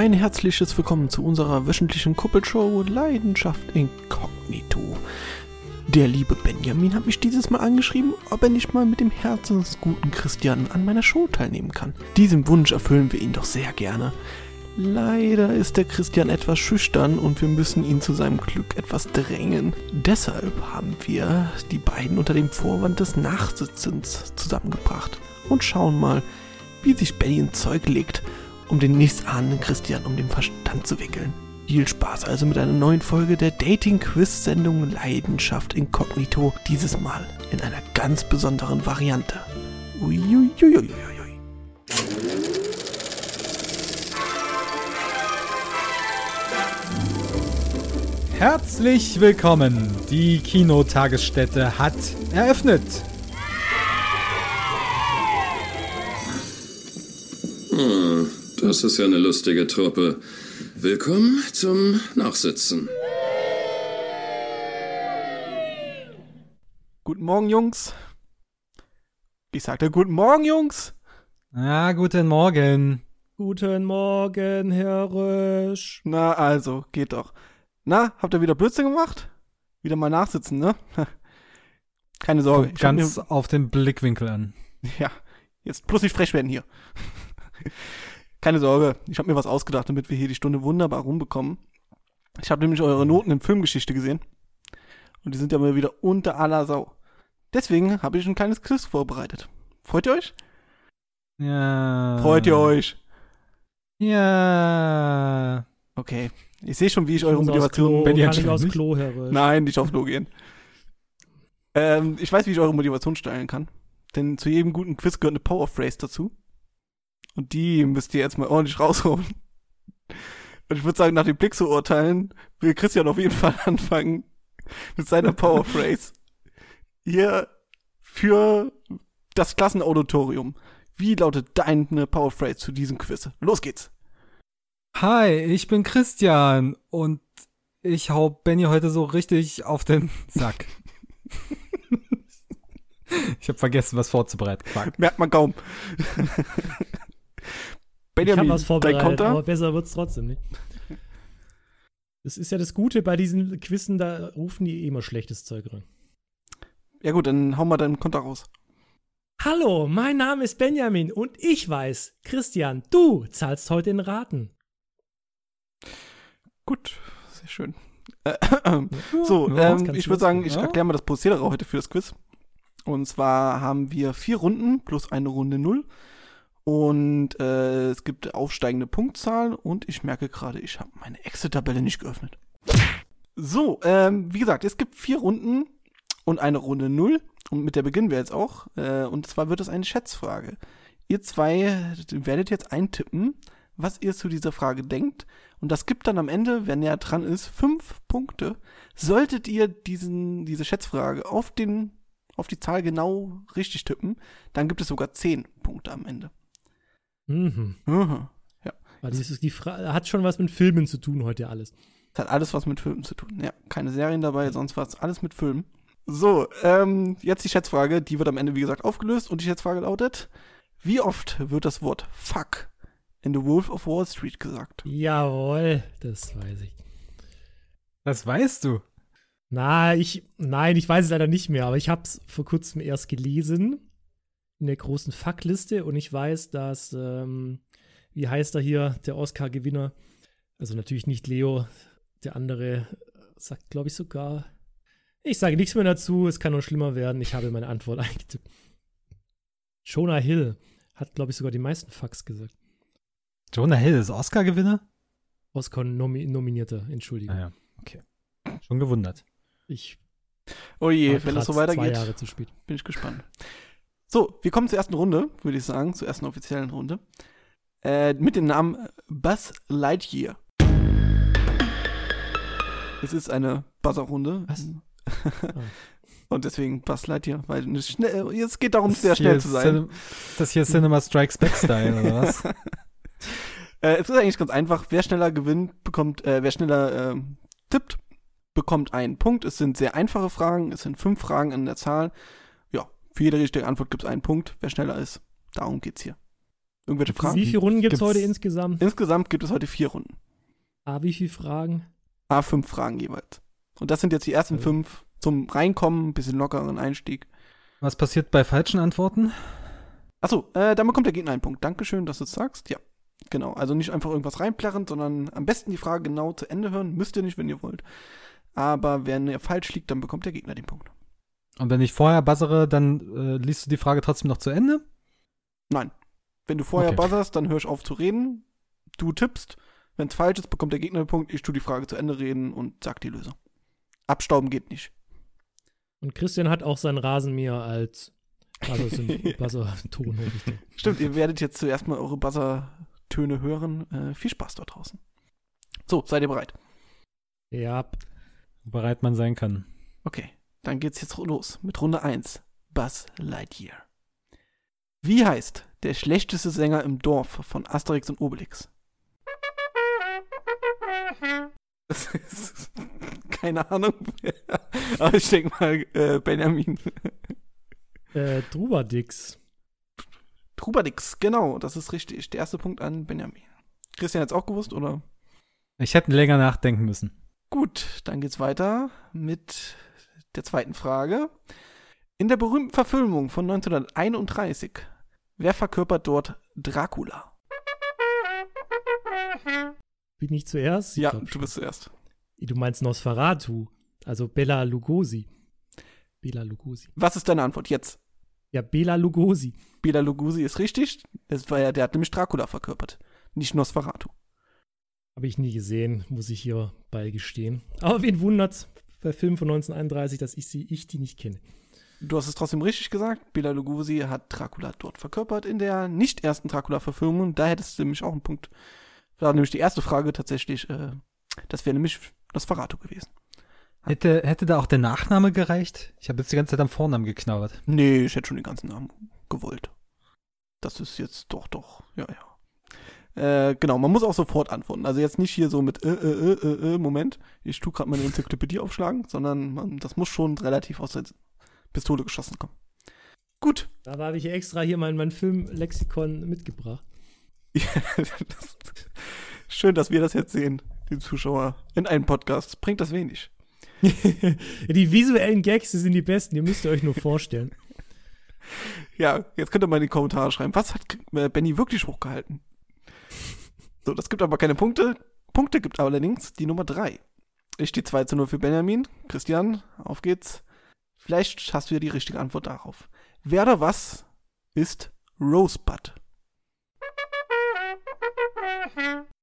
ein herzliches Willkommen zu unserer wöchentlichen Kuppelshow Leidenschaft Inkognito. Der liebe Benjamin hat mich dieses Mal angeschrieben, ob er nicht mal mit dem herzensguten Christian an meiner Show teilnehmen kann. Diesem Wunsch erfüllen wir ihn doch sehr gerne. Leider ist der Christian etwas schüchtern und wir müssen ihn zu seinem Glück etwas drängen. Deshalb haben wir die beiden unter dem Vorwand des Nachsitzens zusammengebracht und schauen mal, wie sich Benny in Zeug legt, um den nichtsahnenden Christian um den Verstand zu wickeln. Viel Spaß also mit einer neuen Folge der Dating-Quiz-Sendung Leidenschaft Inkognito, dieses Mal in einer ganz besonderen Variante. Uiuiuiui. Herzlich willkommen. Die Kinotagesstätte hat eröffnet. Hm, das ist ja eine lustige Truppe. Willkommen zum Nachsitzen. Guten Morgen, Jungs. Ich sagte guten Morgen, Jungs. Ja, guten Morgen. Guten Morgen, Herr Rösch. Na also, geht doch. Na, habt ihr wieder Blödsinn gemacht? Wieder mal nachsitzen, ne? Keine Sorge. Kommt ganz auf den Blickwinkel an. ja, jetzt bloß nicht frech werden hier. Keine Sorge, ich habe mir was ausgedacht, damit wir hier die Stunde wunderbar rumbekommen. Ich habe nämlich eure Noten in Filmgeschichte gesehen. Und die sind ja mal wieder unter aller Sau. Deswegen habe ich ein kleines Quiz vorbereitet. Freut ihr euch? Ja. Freut ihr euch? Ja. Okay. Ich sehe schon, wie ich eure muss aufs Motivation. Ich schon aufs nicht. Klo, Rösch. Nein, nicht aufs Klo gehen. Ähm, ich weiß, wie ich eure Motivation steilen kann. Denn zu jedem guten Quiz gehört eine Power Phrase dazu. Und die müsst ihr jetzt mal ordentlich rausholen. Und ich würde sagen, nach dem Blick zu urteilen, will Christian auf jeden Fall anfangen mit seiner Power Phrase. Hier für das Klassenauditorium. Wie lautet deine Power Phrase zu diesem Quiz? Los geht's. Hi, ich bin Christian und ich hau Benny heute so richtig auf den Sack. ich habe vergessen, was vorzubereiten. Fuck. Merkt man kaum. ich habe was dein vorbereitet, Konter? aber besser wird's trotzdem nicht. Das ist ja das Gute bei diesen Quizzen, da rufen die eh immer schlechtes Zeug rein. Ja gut, dann hau mal deinen Konter raus. Hallo, mein Name ist Benjamin und ich weiß, Christian, du zahlst heute in Raten. Gut, sehr schön. Äh, so, Ja, ähm, ich würde sagen, ich ja. erkläre mal das Prozedere heute für das Quiz. Und zwar haben wir vier Runden plus eine Runde Null. Und äh, es gibt aufsteigende Punktzahl. Und ich merke gerade, ich habe meine Excel-Tabelle nicht geöffnet. So, ähm, wie gesagt, es gibt vier Runden und eine Runde Null. Und mit der beginnen wir jetzt auch. Äh, und zwar wird es eine Schätzfrage. Ihr zwei werdet jetzt eintippen, was ihr zu dieser Frage denkt. Und das gibt dann am Ende, wer näher dran ist, fünf Punkte. Solltet ihr diesen, diese Schätzfrage auf, den, auf die Zahl genau richtig tippen, dann gibt es sogar zehn Punkte am Ende. Mhm. Mhm. Aber dieses, die Fra hat schon was mit Filmen zu tun heute alles. Das hat alles was mit Filmen zu tun. Ja, keine Serien dabei, sonst was. Alles mit Filmen. So, ähm, jetzt die Schätzfrage. Die wird am Ende, wie gesagt, aufgelöst. Und die Schätzfrage lautet: Wie oft wird das Wort Fuck in The Wolf of Wall Street gesagt? Jawohl, das weiß ich. Das weißt du. Na, ich, nein, ich weiß es leider nicht mehr, aber ich habe es vor kurzem erst gelesen in der großen Fuckliste und ich weiß, dass, ähm, wie heißt er hier, der Oscar-Gewinner, also natürlich nicht Leo, der andere sagt, glaube ich, sogar, ich sage nichts mehr dazu, es kann nur schlimmer werden, ich habe meine Antwort eingetippt. Jonah Hill hat, glaube ich, sogar die meisten Fucks gesagt. Jonah Hill ist Oscar-Gewinner? Oscar-Nominierter, Entschuldigung. Naja, okay. Schon gewundert. Ich Oh je, wenn das so grad zwei weitergeht, Jahre zu spät. bin ich gespannt. So, wir kommen zur ersten Runde, würde ich sagen, zur ersten offiziellen Runde. Äh, mit dem Namen Buzz Lightyear. Es ist eine Buzzer-Runde. Was? Und deswegen Buzz Lightyear, weil schnell, es geht darum, sehr hier schnell zu sein. Cin das hier Cinema Strikes Back Style, oder was? Äh, es ist eigentlich ganz einfach. Wer schneller gewinnt, bekommt, äh, wer schneller ähm, tippt, bekommt einen Punkt. Es sind sehr einfache Fragen. Es sind fünf Fragen in der Zahl. Für jede richtige Antwort gibt es einen Punkt. Wer schneller ist, darum geht's hier. Irgendwelche Fragen? Wie viele Runden gibt es Gibt's- heute insgesamt? Insgesamt gibt es heute vier Runden. Ah, wie viele Fragen? Ah, fünf Fragen jeweils. Und das sind jetzt die ersten Also- fünf zum Reinkommen, ein bisschen lockeren Einstieg. Was passiert bei falschen Antworten? Achso, äh, dann bekommt der Gegner einen Punkt. Dankeschön, dass du es sagst. Ja, genau. Also nicht einfach irgendwas reinplärren, sondern am besten die Frage genau zu Ende hören. Müsst ihr nicht, wenn ihr wollt. Aber wenn ihr falsch liegt, dann bekommt der Gegner den Punkt. Und wenn ich vorher buzzere, dann äh, liest du die Frage trotzdem noch zu Ende? Nein. Wenn du vorher Okay. buzzerst, dann hör ich auf zu reden. Du tippst. Wenn es falsch ist, bekommt der Gegner den Punkt. Ich tu die Frage zu Ende reden und sag die Lösung. Abstauben geht nicht. Und Christian hat auch seinen Rasenmäher als Buzzer- Buzzer-Ton, hoffe ich. doch. Stimmt, ihr werdet jetzt zuerst mal eure Buzzer-Töne hören. Äh, viel Spaß dort draußen. So, seid ihr bereit? Ja, So bereit man sein kann. Okay, dann geht's jetzt los mit Runde 1. Buzz Lightyear. Wie heißt der schlechteste Sänger im Dorf von Asterix und Obelix? Das ist keine Ahnung. Aber ich denke mal, äh, Benjamin. äh, Drubadix. Trubadix, genau, das ist richtig. Der erste Punkt an Benjamin. Christian hat's auch gewusst, oder? Ich hätte länger nachdenken müssen. Gut, dann geht's weiter mit der zweiten Frage. In der berühmten Verfilmung von 1931, wer verkörpert dort Dracula? Bin ich zuerst? Ich Ja, du bist zuerst. Du meinst Nosferatu, also Bela Lugosi. Bela Lugosi. Was ist deine Antwort jetzt? Ja, Bela Lugosi. Bela Lugosi ist richtig. Das war ja, der hat nämlich Dracula verkörpert, nicht Nosferatu. Habe ich nie gesehen, muss ich hierbei gestehen. Aber wen wundert's bei Film von 1931, dass ich sie, ich die nicht kenne. Du hast es trotzdem richtig gesagt. Bela Lugosi hat Dracula dort verkörpert in der nicht ersten Dracula-Verfilmung. Da hättest du nämlich auch einen Punkt. Da war nämlich die erste Frage tatsächlich, äh, das wäre nämlich Nosferatu gewesen. Hätte, hätte da auch der Nachname gereicht? Ich habe jetzt die ganze Zeit am Vornamen geknabbert. Nee, ich hätte schon den ganzen Namen gewollt. Das ist jetzt doch, doch, ja, ja. Äh, genau, man muss auch sofort antworten. Also jetzt nicht hier so mit äh, äh, äh, äh, äh, Moment, ich tu gerade meine Enzyklopädie aufschlagen, sondern man, das muss schon relativ aus der Pistole geschossen kommen. Gut. Da habe ich extra hier mein, mein Filmlexikon mitgebracht. das, schön, dass wir das jetzt sehen, die Zuschauer, in einem Podcast. Bringt das wenig. die visuellen Gags, sind die besten, ihr müsst ihr euch nur vorstellen. Ja, jetzt könnt ihr mal in die Kommentare schreiben, was hat äh, Benny wirklich hochgehalten? So, das gibt aber keine Punkte. Punkte gibt allerdings die Nummer 3. Ich stehe 2 zu 0 für Benjamin. Christian, auf geht's. Vielleicht hast du ja die richtige Antwort darauf. Wer oder was ist Rosebud?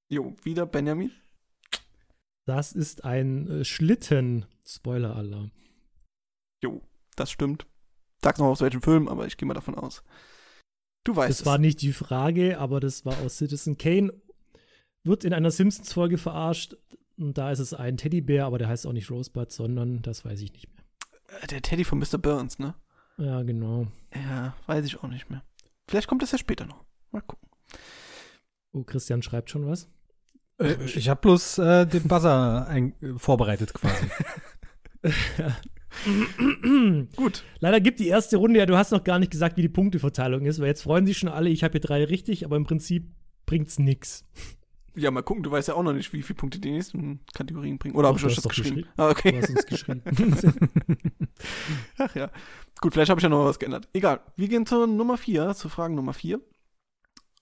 Jo, wieder Benjamin. Das ist ein äh, Schlitten. Spoiler-Alarm. Jo, das stimmt. Sag's noch aus welchem Film, aber ich gehe mal davon aus. Du weißt Das war es. nicht die Frage, aber das war aus Citizen Kane. Wird in einer Simpsons-Folge verarscht. Und da ist es ein Teddybär, aber der heißt auch nicht Rosebud, sondern das weiß ich nicht mehr. Äh, Der Teddy von Mr. Burns, ne? Ja, genau. Ja, weiß ich auch nicht mehr. Vielleicht kommt das ja später noch. Mal gucken. Oh, Christian schreibt schon was. Äh, ich habe bloß äh, den Buzzer ein, äh, vorbereitet quasi. Gut. Leider gibt die erste Runde ja, du hast noch gar nicht gesagt, wie die Punkteverteilung ist, weil jetzt freuen sich schon alle, ich habe hier drei richtig, aber im Prinzip bringt's nix. Ja, mal gucken. Du weißt ja auch noch nicht, wie viele Punkte die nächsten Kategorien bringen. Oder habe ich euch du das geschrieben? geschrieben. Ah, Du okay. hast uns geschrieben. Ach ja. Gut, vielleicht habe ich ja noch was geändert. Egal. Wir gehen zur Nummer 4, zur Frage Nummer 4.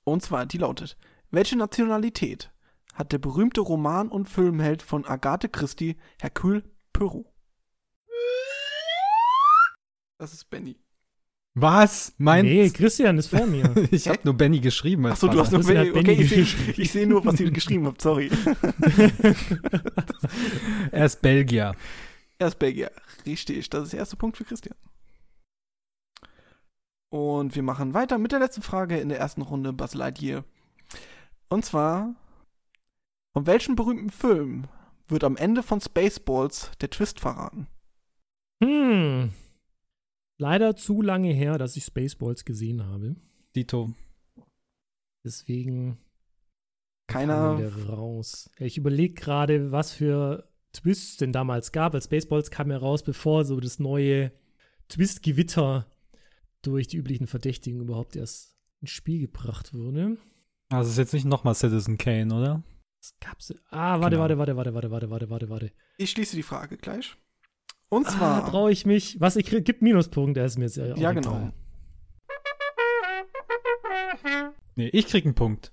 Und zwar, die lautet: Welche Nationalität hat der berühmte Roman- und Filmheld von Agathe Christie, Hercule Poirot? Das ist Benny. Was? Mein? nee, Christian ist vor mir. ich habe nur Benny geschrieben. Achso, du hast Christian Benny. hat Benny Okay, ich sehe geschrieben. ich seh nur, was ihr geschrieben habt. Sorry. Er ist Belgier. Er ist Belgier. Richtig, das ist der erste Punkt für Christian. Und wir machen weiter mit der letzten Frage in der ersten Runde Buzz Lightyear. Und zwar, von welchem berühmten Film wird am Ende von Spaceballs der Twist verraten? Hm. Leider zu lange her, dass ich Spaceballs gesehen habe. Dito. Deswegen Keiner. raus. Ich überlege gerade, was für Twists es denn damals gab. Weil Spaceballs kam ja raus, bevor so das neue Twist-Gewitter durch die üblichen Verdächtigen überhaupt erst ins Spiel gebracht wurde. Also ist jetzt nicht nochmal Citizen Kane, oder? Was gab's? Ah, warte, Genau. warte, warte, warte, warte, warte, warte, warte, warte. Ich schließe die Frage gleich. Und Ah, zwar. traue ich mich. Was, ich gibt Minuspunkt, der ist mir jetzt ja auch ja, genau. Nee, ich krieg einen Punkt.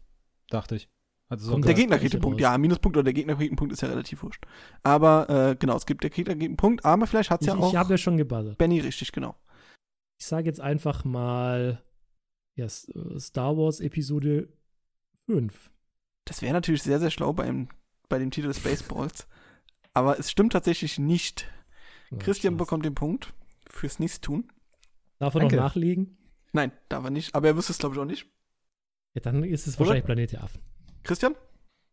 Dachte ich. Also so Der Gegner kriegt den Punkt. raus. Ja, Minuspunkt oder der Gegner kriegt einen Punkt ist ja relativ wurscht. Aber äh, genau, es gibt der Gegner kriegt einen Punkt, aber vielleicht hat es Ich, ja auch ich habe ja schon gebuzzert. Benny richtig, genau. Ich sage jetzt einfach mal ja, äh, Star Wars Episode 5. Das wäre natürlich sehr, sehr schlau beim, bei dem Titel Spaceballs. aber es stimmt tatsächlich nicht. Ja, Christian Spaß. bekommt den Punkt fürs Nichtstun. Darf er noch Danke. nachlegen? Nein, darf er nicht. Aber er wüsste es, glaube ich, auch nicht. Ja, dann ist es Oder? wahrscheinlich Planet der Affen. Christian?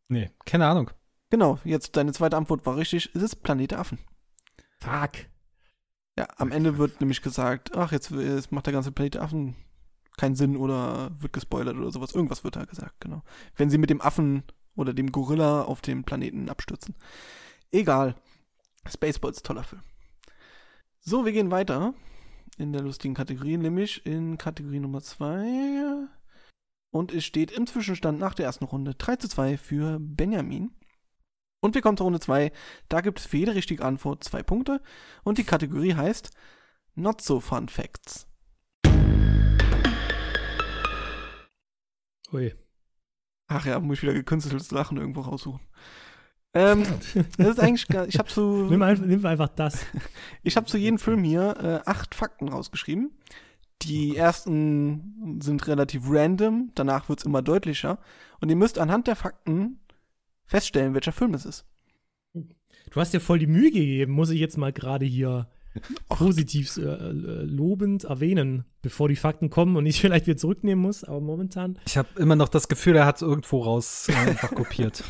Nee, keine Ahnung. Genau, jetzt deine zweite Antwort war richtig. Es ist Planet der Affen. Fuck. Ja, am Ende wird nämlich gesagt, ach, jetzt, jetzt macht der ganze Planet der Affen keinen Sinn oder wird gespoilert oder sowas. Irgendwas wird da gesagt, genau. Wenn sie mit dem Affen oder dem Gorilla auf dem Planeten abstürzen. Egal. Spaceballs ist ein toller Film. So, wir gehen weiter in der lustigen Kategorie, nämlich in Kategorie Nummer 2. Und es steht im Zwischenstand nach der ersten Runde 3 zu 2 für Benjamin. Und wir kommen zur Runde 2. Da gibt es für jede richtige Antwort zwei Punkte. Und die Kategorie heißt Not So Fun Facts. Ui. Ach ja, muss ich wieder gekünsteltes Lachen irgendwo raussuchen. Ähm, das ist eigentlich, gar- ich habe zu, Nimm, einfach, nimm einfach das. ich habe zu jedem Film hier äh, acht Fakten rausgeschrieben. Die ersten sind relativ random, danach wird's immer deutlicher. Und ihr müsst anhand der Fakten feststellen, welcher Film es ist. Du hast dir voll die Mühe gegeben, muss ich jetzt mal gerade hier positiv äh, äh, lobend erwähnen, bevor die Fakten kommen und ich vielleicht wieder zurücknehmen muss. Aber momentan, Ich habe immer noch das Gefühl, er hat es irgendwo raus äh, einfach kopiert.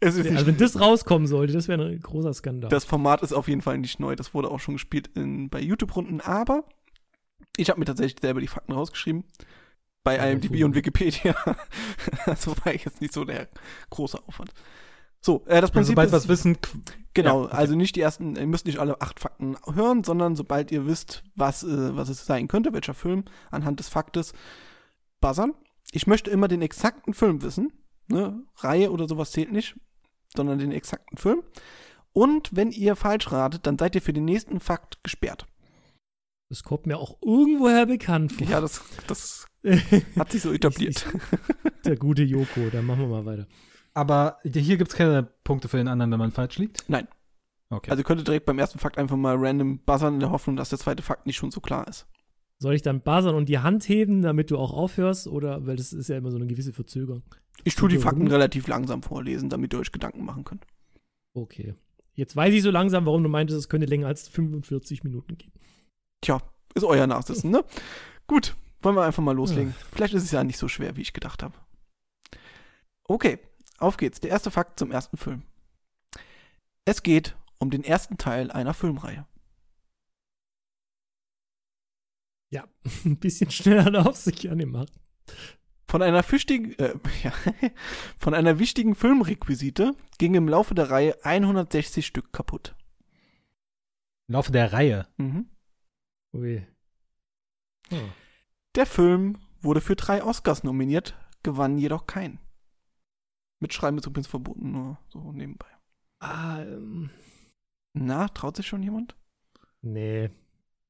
Es ist also wenn das rauskommen sollte, das wäre ein großer Skandal. das Format ist auf jeden Fall nicht neu. Das wurde auch schon gespielt in, bei YouTube-Runden. Aber ich habe mir tatsächlich selber die Fakten rausgeschrieben. Bei Ja, IMDb und Wikipedia. also war jetzt nicht so der große Aufwand. So, äh, das Und Prinzip sobald ist, wir es wissen, Genau, Ja, okay. also nicht die ersten, ihr müsst nicht alle acht Fakten hören, sondern sobald ihr wisst, was, äh, was es sein könnte, welcher Film, anhand des Faktes, buzzern. Ich möchte immer den exakten Film wissen. Ne? Reihe oder sowas zählt nicht, sondern den exakten Film. Und wenn ihr falsch ratet, dann seid ihr für den nächsten Fakt gesperrt. das kommt mir auch irgendwoher bekannt vor. Ja, das, das hat sich so etabliert. Der gute Joko, dann machen wir mal weiter. aber hier gibt es keine Punkte für den anderen, wenn man falsch liegt? Nein. Okay. Also ihr könntet direkt beim ersten Fakt einfach mal random buzzern in der Hoffnung, dass der zweite Fakt nicht schon so klar ist. Soll ich dann buzzern und die Hand heben, damit du auch aufhörst? Oder, weil das ist ja immer so eine gewisse Verzögerung. Ich tue die Super. Fakten relativ langsam vorlesen, damit ihr euch Gedanken machen könnt. Okay. Jetzt weiß ich so langsam, warum du meintest, es könnte länger als 45 Minuten gehen. Tja, ist euer Nachsitzen, ne? Gut, wollen wir einfach mal loslegen. Vielleicht ist es ja nicht so schwer, wie ich gedacht habe. Okay, auf geht's. Der erste Fakt zum ersten Film. Es geht um den ersten Teil einer Filmreihe. Ja, ein bisschen schneller darf sich ja nicht machen. Von einer, wichtigen, äh, ja, von einer wichtigen Filmrequisite ging im Laufe der Reihe 160 Stück kaputt. Im Laufe der Reihe. Mhm. Ui. Oh. Der Film wurde für drei Oscars nominiert, gewann jedoch keinen. Mitschreiben ist übrigens verboten, nur so nebenbei. Ah, ähm, Na, traut sich schon jemand? nee.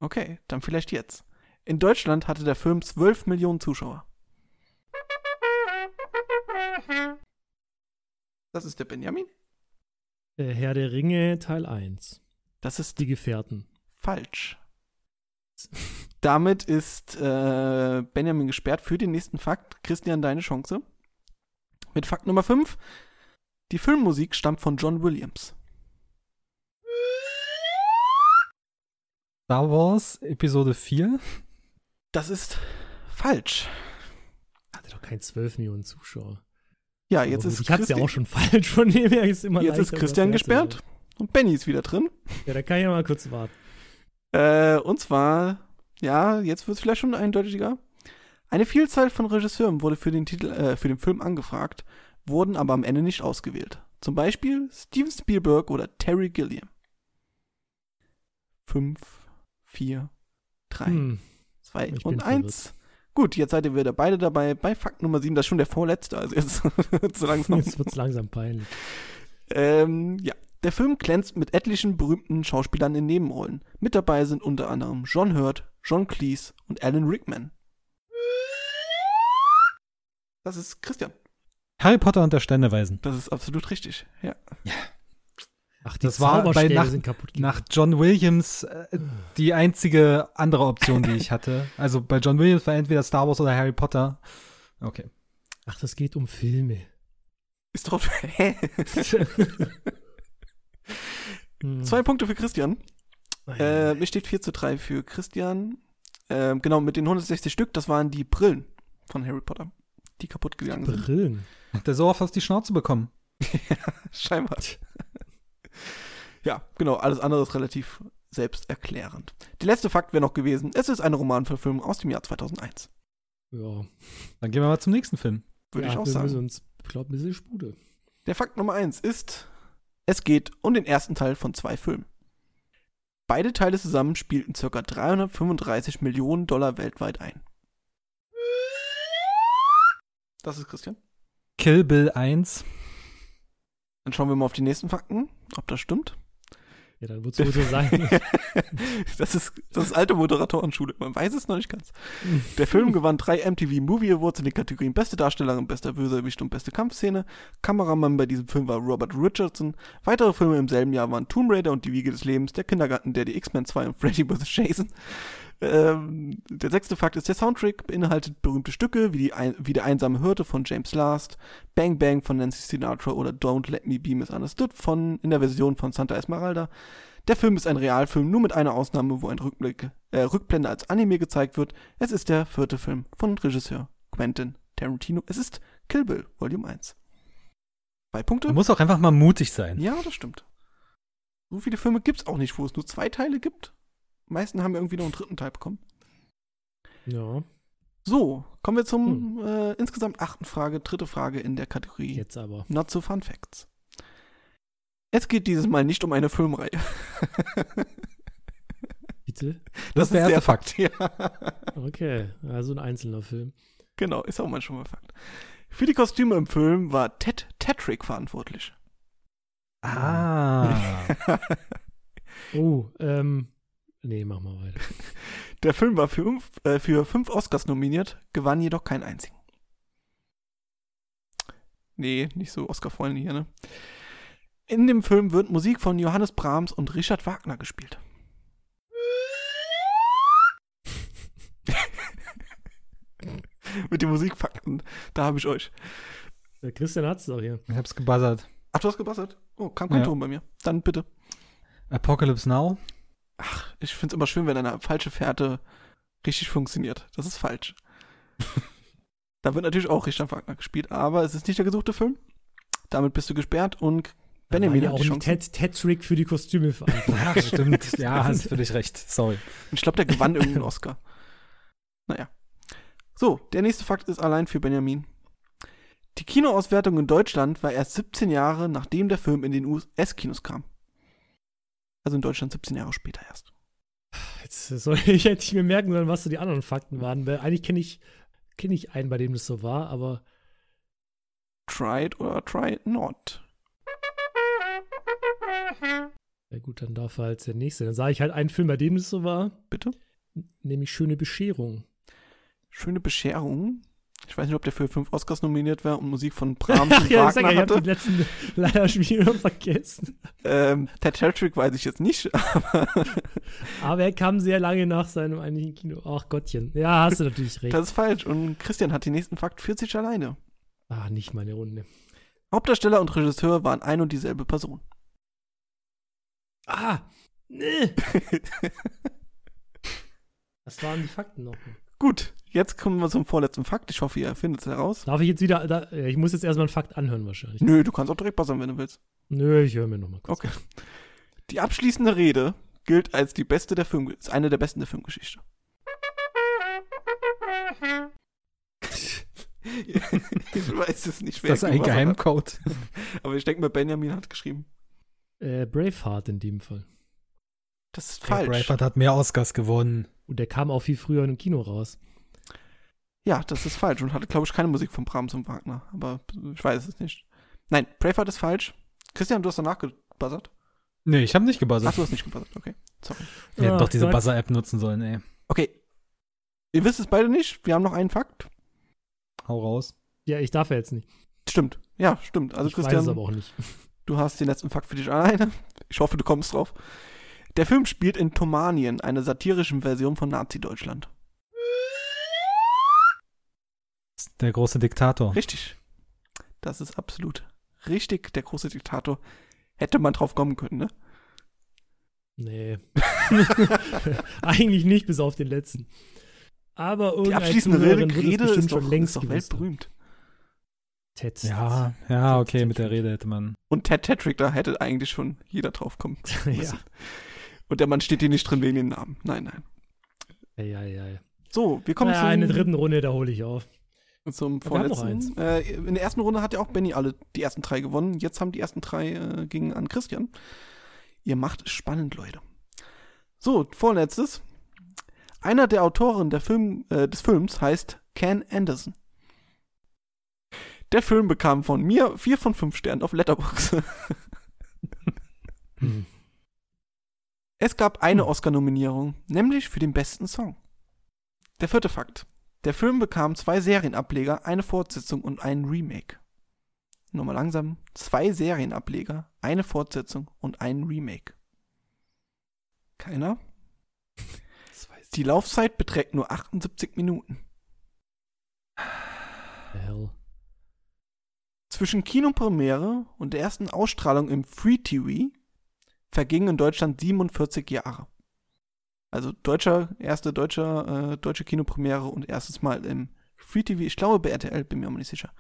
Okay, dann vielleicht jetzt. In Deutschland hatte der Film 12 Millionen Zuschauer. Das ist der Benjamin. Äh, Herr der Ringe Teil 1. Das ist Die Gefährten. falsch. Damit ist äh, Benjamin gesperrt für den nächsten Fakt. Christian, deine Chance. Mit Fakt Nummer 5. Die Filmmusik stammt von John Williams. Star Wars Episode 4. Das ist falsch. Hatte doch kein 12 Millionen Zuschauer. Ja, Aber jetzt ist, ich hatte ja Christi- auch schon falsch, von dem her ist immer jetzt ist Christian gesperrt und Benny ist wieder drin. Ja, da kann ich ja mal kurz warten. Äh, und zwar, ja, jetzt wird es vielleicht schon eindeutiger. Eine Vielzahl von Regisseuren wurde für den Titel, äh, für den Film angefragt, wurden aber am Ende nicht ausgewählt. Zum Beispiel Steven Spielberg oder Terry Gilliam. Fünf, vier, drei, Hm. zwei ich und eins. Gut, jetzt seid ihr wieder beide dabei. Bei Fakt Nummer 7, das ist schon der vorletzte, also jetzt so langsam. Jetzt wird es langsam peinlich. Ähm, ja. Der Film glänzt mit etlichen berühmten Schauspielern in Nebenrollen. Mit dabei sind unter anderem John Hurt, John Cleese und Alan Rickman. Das ist Christian. Harry Potter und der Steineweisen. Das ist absolut richtig. Ja. Ach, die Das war bei Nacht- sind kaputt Nach John Williams äh, die einzige andere Option, die ich hatte. Also bei John Williams war entweder Star Wars oder Harry Potter. Okay. Ach, das geht um Filme. Ist doch. Hä? Hm. Zwei Punkte für Christian. Äh, mir steht 4 zu 3 für Christian. Ähm, genau, mit den 160 Stück, das waren die Brillen von Harry Potter, die kaputt gegangen sind. Brillen. Hat der so oft aus die Schnauze bekommen? Scheinbar. Ja, genau, alles andere ist relativ selbsterklärend. Der letzte Fakt wäre noch gewesen, es ist eine Romanverfilmung aus dem Jahr 2001. Ja. Dann gehen wir mal zum nächsten Film. Würde ja, ich auch wir sagen. müssen uns, ich glaube, ein bisschen Spude. Der Fakt Nummer 1 ist, es geht um den ersten Teil von zwei Filmen. Beide Teile zusammen spielten ca. 335 Millionen Dollar weltweit ein. Das ist Christian. Kill Bill 1. Dann schauen wir mal auf die nächsten Fakten, ob das stimmt. Ja, dann wird es wohl so sein. das, ist, das ist alte Moderatorenschule, man weiß es noch nicht ganz. Der Film gewann drei MTV Movie Awards in den Kategorien Beste Darstellerin, Bester Bösewicht und Beste Kampfszene. Kameramann bei diesem Film war Robert Richardson. Weitere Filme im selben Jahr waren Tomb Raider und Die Wiege des Lebens, Der Kindergarten, der die X-Men 2 und Freddy vs. Jason. Ähm, der sechste Fakt ist, der Soundtrack beinhaltet berühmte Stücke wie, die wie Der einsame Hirte von James Last, Bang Bang von Nancy Sinatra oder Don't Let Me Be Misunderstood von, in der Version von Santa Esmeralda. Der Film ist ein Realfilm, nur mit einer Ausnahme, wo ein Rückblick, äh, Rückblende als Anime gezeigt wird. Es ist der vierte Film von Regisseur Quentin Tarantino. Es ist Kill Bill, Volume 1. Zwei Punkte? Man muss auch einfach mal mutig sein. Ja, das stimmt. So viele Filme gibt es auch nicht, wo es nur zwei Teile gibt. Meisten haben irgendwie noch einen dritten Teil bekommen. ja, So, kommen wir zum äh, insgesamt achten Frage, dritte Frage in der Kategorie jetzt aber. Not so Fun Facts. Es geht dieses Mal nicht um eine Filmreihe. Bitte? Das ist der erste Fakt. Ja. Okay, also ein einzelner Film. Genau, ist auch mal schon mal Fakt. Für die Kostüme im Film war Ted Tetrick verantwortlich. Ah. Oh, ähm, nee, mach mal weiter. Der Film war für fünf, äh, für fünf Oscars nominiert, gewann jedoch keinen einzigen. Nee, nicht so Oscar-Freunde hier, ne? In dem Film wird Musik von Johannes Brahms und Richard Wagner gespielt. Mit den Musikfakten, da habe ich euch. Der Christian hat's doch hier. ich hab's gebuzzert. Ach, du hast gebassert? Oh, kam kein Ja. Ton bei mir. Dann bitte. Apocalypse Now. Ach, ich finde es immer schön, wenn eine falsche Fährte richtig funktioniert. Das ist falsch. da wird natürlich auch Richard Wagner gespielt, aber es ist nicht der gesuchte Film. Damit bist du gesperrt und Benjamin ja hat auch die nicht Chance. Ted, Tetrick für die Kostüme verantwortlich. Ach, stimmt. Ja, hast völlig recht. Sorry. Ich glaube, der gewann irgendeinen Oscar. Naja. So, der nächste Fakt ist allein für Benjamin. Die Kinoauswertung in Deutschland war erst 17 Jahre, nachdem der Film in den US-Kinos kam. Also in Deutschland 17 Jahre später erst. Jetzt soll ich hätte ich mir merken sollen, was so die anderen Fakten waren. Weil eigentlich kenne ich, kenn ich einen, bei dem das so war, aber Try it or try it not. ja gut, dann darf er halt der nächste. Dann sage ich halt einen Film, bei dem das so war, Bitte? nämlich Schöne Bescherung. Schöne Bescherung. Ich weiß nicht, ob der für fünf Oscars nominiert war und Musik von Brahms und ja, ich, Wagner ja, ich habe hatte. die letzten leider Spiele vergessen. Ähm, Ted Tetrick weiß ich jetzt nicht, aber Aber er kam sehr lange nach seinem eigentlichen Kino. Ach Gottchen. Ja, hast du natürlich recht. das ist falsch. Und Christian hat den nächsten Fakt für sich alleine. ah, nicht meine Runde. Hauptdarsteller und Regisseur waren ein und dieselbe Person. Ah, nee. Was waren die Fakten noch? Gut, jetzt kommen wir zum vorletzten Fakt. Ich hoffe, ihr findet es heraus. Darf ich jetzt wieder, da, ja, ich muss jetzt erstmal einen Fakt anhören wahrscheinlich. Nö, du kannst auch direkt passen, wenn du willst. Nö, ich höre mir nochmal kurz. Okay. Die abschließende Rede gilt als die beste der Film, ist eine der besten der Filmgeschichte. ich weiß es nicht. Ist das ein gemacht hat, Geheimcode? Aber ich denke mal, Benjamin hat geschrieben. Äh, Braveheart in dem Fall. Das ist Falsch. falsch. Braveheart hat mehr Oscars gewonnen. Und der kam auch viel früher im Kino raus. Ja, das ist falsch und hatte, glaube ich, keine Musik von Brahms und Wagner. Aber ich weiß es nicht. Nein, Braveheart ist falsch. Christian, du hast danach gebuzzert. Nee, ich habe nicht Ach, gebuzzert. du hast nicht gebuzzert. Okay, sorry. Wir hätten Ach doch diese. Buzzer-App nutzen sollen, ey. Okay. Ihr wisst es beide nicht. Wir haben noch einen Fakt. Hau raus. Ja, ich darf ja jetzt nicht. Stimmt. Ja, stimmt. Also ich weiß es Christian, aber auch nicht. du hast den letzten Fakt für dich alleine. Ich hoffe, du kommst drauf. Der Film spielt in Tomanien, einer satirischen Version von Nazi-Deutschland. Der große Diktator. Richtig. Das ist absolut richtig. Der große Diktator. Hätte man drauf kommen können, ne? Nee. Eigentlich nicht, bis auf den letzten. Aber Die irgendein abschließende Rede, Rede bestimmt ist doch, schon längst ist doch weltberühmt. Ted. Ja, ja, okay, mit der Rede hätte man. Und Ted Tetrick, da hätte eigentlich schon jeder drauf kommen ja. Und der Mann steht hier nicht drin wegen den Namen. Nein, nein. Ja, ja, ja. So, wir kommen Ja, zum, in der dritten Runde, da hole ich auf. zum vorletzten. Äh, in der ersten Runde hat ja auch Benny alle die ersten drei gewonnen. Jetzt haben die ersten drei äh, gegen an Christian. Ihr macht es spannend, Leute. So, vorletztes. Einer der Autoren der Film, äh, des Films heißt Ken Anderson. Der Film bekam von mir vier von fünf Sternen auf Letterboxd. Hm. Es gab eine Hm. Oscar-Nominierung, nämlich für den besten Song. Der vierte Fakt. Der Film bekam zwei Serienableger, eine Fortsetzung und einen Remake. Nochmal langsam. Zwei Serienableger, eine Fortsetzung und einen Remake. Keiner? Die Laufzeit beträgt nur 78 Minuten. Hell. Zwischen Kinopremiere und der ersten Ausstrahlung im Free TV vergingen in Deutschland 47 Jahre. Also deutscher, erste deutscher, äh, deutsche Kinopremiere und erstes Mal im Free TV, ich glaube bei RTL, bin mir aber nicht sicher,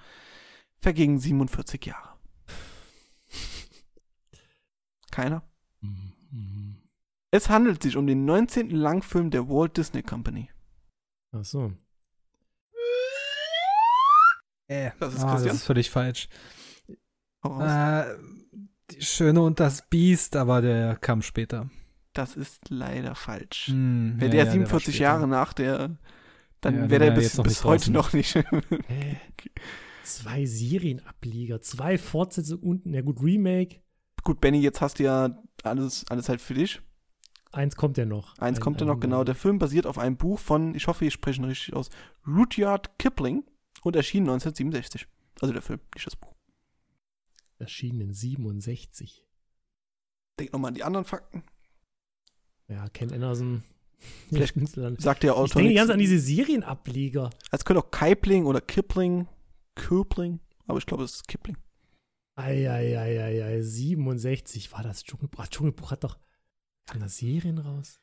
vergingen 47 Jahre. Keiner? Mhm. Es handelt sich um den 19. Langfilm der Walt Disney Company. Ach so. Äh, Das ist ah, Christian? das ist völlig falsch. Äh, die Schöne und das Biest, aber der kam später. Das ist leider falsch. Hm, Wäre ja, der ja, war 47 später. Jahre nach der, dann Ja, wäre der bis, noch bis nicht heute draußen. noch nicht. Hä? Zwei Serienableger, zwei Fortsetzungen und, na gut, Remake. Gut, Benny, jetzt hast du ja alles, alles halt für dich. Eins kommt ja noch. Eins Ein- kommt ja noch, genau. Der Film basiert auf einem Buch von, ich hoffe, ich spreche ihn richtig aus, Rudyard Kipling und erschien 1967. Also der Film, nicht das Buch. Erschienen in 67. Denk nochmal an die anderen Fakten. Ja, Ken Anderson. Vielleicht Ich Sagt der ich Autor denke nichts. ganz an diese Serienableger. Es könnte auch Kipling oder Kipling, Kipling, aber ich glaube, es ist Kipling. Eieieiei, 67 war das Dschungelbuch. Ach, Dschungelbuch hat doch. Kam da Serien raus?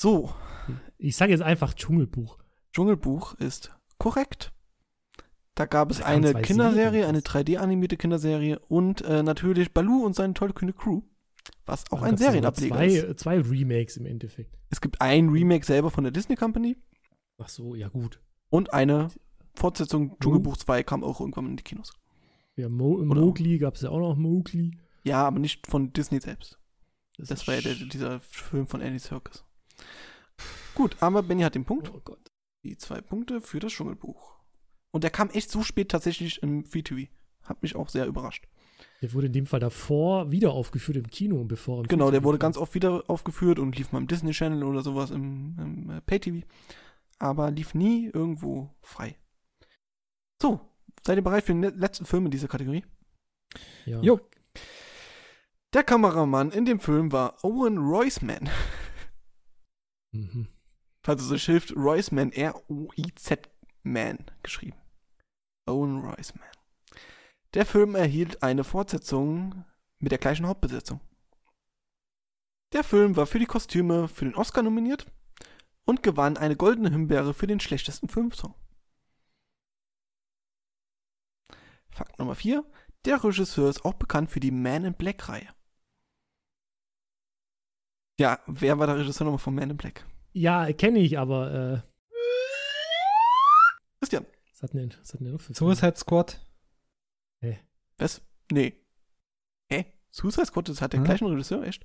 So, Ich sage jetzt einfach Dschungelbuch. Dschungelbuch ist korrekt. Da gab es eine Kinderserie, Serien. eine 3D-animierte Kinderserie und äh, natürlich Baloo und seine tolle kühne Crew, was auch Da ein gab's ja Serienableger zwei, ist. Zwei Remakes im Endeffekt. Es gibt ein Remake selber von der Disney Company Ach so, ja gut. und eine Fortsetzung Dschungelbuch 2 kam auch irgendwann in die Kinos. Ja, Mo Oder- Mowgli gab es ja auch noch Mowgli. Ja, aber nicht von Disney selbst. Das, Das war ja der, dieser Film von Andy Serkis. Gut, aber Benny hat den Punkt. Oh Gott. Die zwei Punkte für das Dschungelbuch. Und der kam echt so spät tatsächlich im Free TV. Hat mich auch sehr überrascht. Der wurde in dem Fall davor wieder aufgeführt im Kino, bevor im Genau, der wurde ganz oft wieder aufgeführt und lief mal im Disney Channel oder sowas im, im äh, Pay-TV. Aber lief nie irgendwo frei. So, seid ihr bereit für den le- letzten Film in dieser Kategorie? Ja. Jo. Der Kameramann in dem Film war Owen Roisman. Mhm. Also so hilft Roisman, R-O-I-Z Man geschrieben. Owen Roisman. Der Film erhielt eine Fortsetzung mit der gleichen Hauptbesetzung. Der Film war für die Kostüme für den Oscar nominiert und gewann eine goldene Himbeere für den schlechtesten Filmsong. Fakt Nummer 4. Der Regisseur ist auch bekannt für die Man in Black Reihe. Ja, wer war der Regisseur nochmal von Man in Black? Ja, kenne ich, aber äh. Was hat denn, was hat denn der noch für Filme? Suicide Squad. Was? Nee. Hä? Suicide Squad, das hat den Hm? gleichen Regisseur, echt?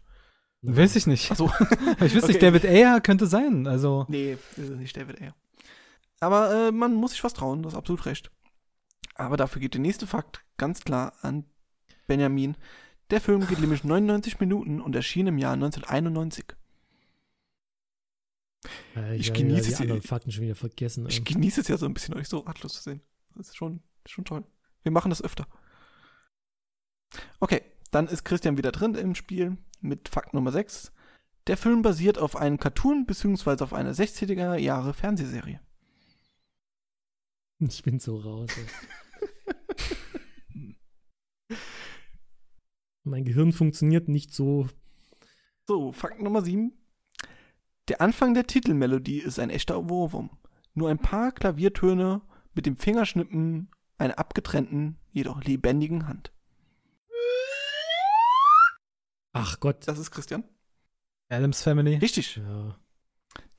Weiß ich nicht. Achso. Ich wüsste Okay. nicht, David Ayer könnte sein. Also, nee, das ist nicht David Ayer. Aber äh, man muss sich was trauen, das ist absolut recht. Aber dafür geht der nächste Fakt ganz klar an Benjamin. Der Film geht nämlich 99 Minuten und erschien im Jahr 1991. Äh, Ich ja, genieße ja, es- die anderen Fakten schon wieder vergessen. Ich ey. genieße es ja so ein bisschen, euch so ratlos zu sehen. Das ist schon, schon toll. Wir machen das öfter. Okay, dann ist Christian wieder drin im Spiel mit Fakt Nummer 6. Der Film basiert auf einem Cartoon bzw. auf einer 60er Jahre Fernsehserie. Ich bin so raus. Mein Gehirn funktioniert nicht so. So, Fakt Nummer 7. Der Anfang der Titelmelodie ist ein echter Ohrwurm. Nur ein paar Klaviertöne mit dem Fingerschnippen einer abgetrennten, jedoch lebendigen Hand. Ach Gott. Das ist Christian. Adams Family. Richtig. Ja.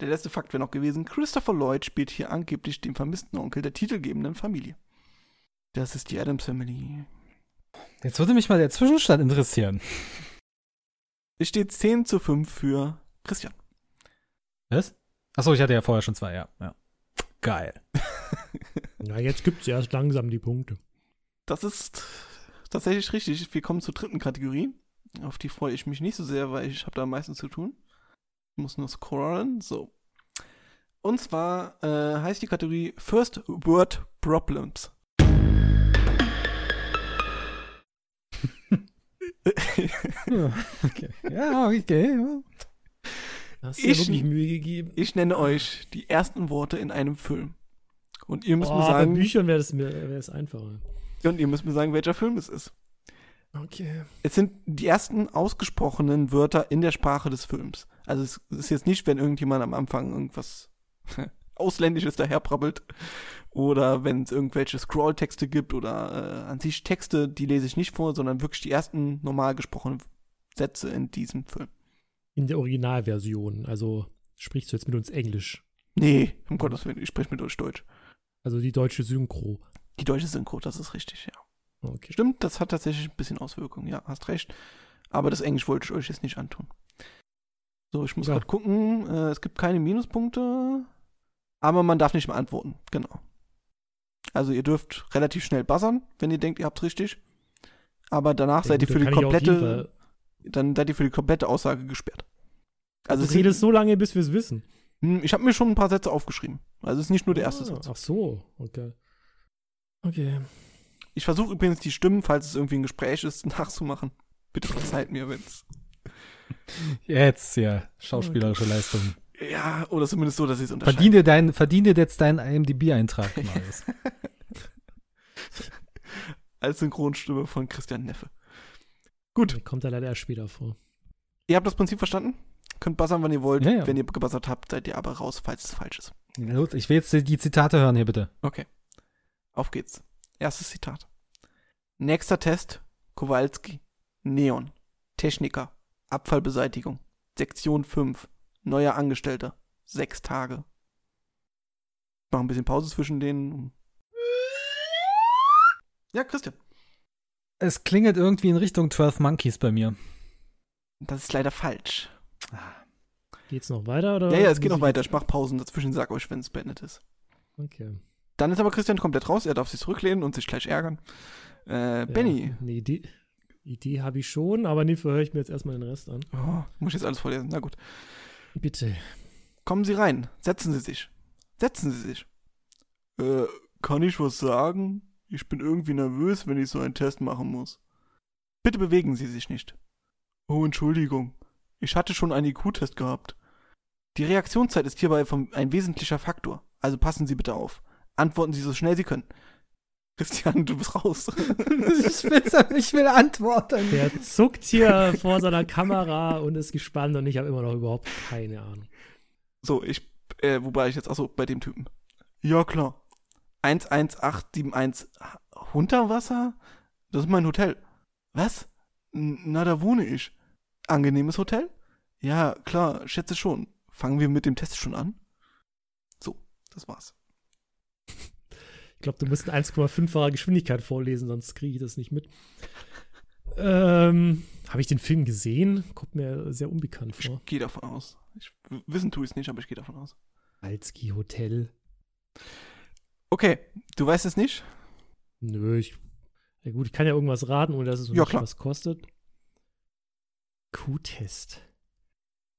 Der letzte Fakt wäre noch gewesen, Christopher Lloyd spielt hier angeblich den vermissten Onkel der titelgebenden Familie. Das ist die Adams Family. Jetzt würde mich mal der Zwischenstand interessieren. Es steht 10 zu 5 für Christian. Was? Achso, ich hatte ja vorher schon zwei, ja. ja. Geil. ja, jetzt gibt es erst langsam die Punkte. Das ist tatsächlich richtig. Wir kommen zur dritten Kategorie. Auf die freue ich mich nicht so sehr, weil ich habe da am meisten zu tun. Ich muss nur scrollen. So. Und zwar äh, heißt die Kategorie First Word Problems. Ja, okay. Ja, okay. Hast du Ich- wirklich Mühe gegeben? Ich nenne euch die ersten Worte in einem Film. Und ihr müsst Oh, mir bei sagen, Büchern wäre es wär es einfacher. und ihr müsst mir sagen, welcher Film es ist. Okay. Es sind die ersten ausgesprochenen Wörter in der Sprache des Films. Also es ist jetzt nicht, wenn irgendjemand am Anfang irgendwas Ausländisches daherprabbelt oder wenn es irgendwelche Scrolltexte gibt oder äh, an sich Texte, die lese ich nicht vor, sondern wirklich die ersten normal gesprochenen Sätze in diesem Film. In der Originalversion. Also sprichst du jetzt mit uns Englisch. Nee, um Gottes Willen, ich spreche mit euch Deutsch. Also die deutsche Synchro. Die deutsche Synchro, das ist richtig, ja. Okay. Stimmt, das hat tatsächlich ein bisschen Auswirkungen, ja, hast recht. Aber das Englisch wollte ich euch jetzt nicht antun. So, ich muss Ja. gerade gucken. Äh, es gibt keine Minuspunkte, aber man darf nicht mehr antworten. Genau. Also ihr dürft relativ schnell buzzern, wenn ihr denkt, ihr habt's richtig. Aber danach Ja, seid ihr gut, für die komplette, dann seid ihr für die komplette Aussage gesperrt. Also Also es du redest so lange, bis wir es wissen. Hm, ich habe mir schon ein paar Sätze aufgeschrieben. Also es ist nicht nur der erste Ah, Satz. Ach so, okay. Okay. Ich versuche übrigens die Stimmen, falls es irgendwie ein Gespräch ist, nachzumachen. Bitte verzeiht mir, wenn's. Jetzt, ja. Schauspielerische Leistung. Ja, oder zumindest so, dass ich es unterscheide. Verdien dir, dein, verdien dir jetzt deinen IMDb-Eintrag, Marius. als Synchronstimme von Christian Neffe. Gut, Der kommt da leider erst später vor. ihr habt das Prinzip verstanden? Könnt buzzern, wann ihr wollt. Ja, ja. Wenn ihr gebuzzert habt, seid ihr aber raus, falls es falsch ist. Gut, Ich will jetzt die Zitate hören hier, bitte. Okay. Auf geht's. Erstes Zitat. Nächster Test. Kowalski. Neon. Techniker. Abfallbeseitigung. Sektion 5. Neuer Angestellter. Sechs Tage. Ich mach ein bisschen Pause zwischen denen. Ja, Christian. Es klingelt irgendwie in Richtung 12 Monkeys bei mir. Das ist leider falsch. Geht's noch weiter? Oder Ja, ja, es geht noch weiter. Ich mach Pausen dazwischen, sag euch, wenn es beendet ist. Okay. Dann ist aber Christian komplett raus. Er darf sich zurücklehnen und sich gleich ärgern. Äh, Benny. Ja, eine Idee, Idee habe ich schon, aber nee, höre ich mir jetzt erstmal den Rest an. Oh, muss ich jetzt alles vorlesen? Na gut. Bitte. Kommen Sie rein. Setzen Sie sich. Setzen Sie sich. Äh, kann ich was sagen? Ich bin irgendwie nervös, wenn ich so einen Test machen muss. Bitte bewegen Sie sich nicht. Oh, Entschuldigung. Ich hatte schon einen IQ-Test gehabt. Die Reaktionszeit ist hierbei vom, ein wesentlicher Faktor. Also passen Sie bitte auf. Antworten Sie so schnell Sie können. Christian, du bist raus. ich, will, ich will antworten. Der zuckt hier vor seiner Kamera und ist gespannt und ich habe immer noch überhaupt keine Ahnung. So, ich, äh, wobei ich jetzt, achso, bei dem Typen. Ja, klar. 11871 Hunterwasser? Das ist mein Hotel. Was? Na, da wohne ich. Angenehmes Hotel? Ja, klar, schätze schon. Fangen wir mit dem Test schon an? So, das war's. Ich glaube, du musst in 1,5-facher Geschwindigkeit vorlesen, sonst kriege ich das nicht mit. Ähm, habe ich den Film gesehen? Kommt mir sehr unbekannt Ich vor. gehe davon aus. Ich, wissen tue ich es nicht, aber ich gehe davon aus. Alski Hotel. Okay, du weißt es nicht? Nö, ich. Ja gut, ich kann ja irgendwas raten, ohne dass es Ja, was kostet. Q-Test.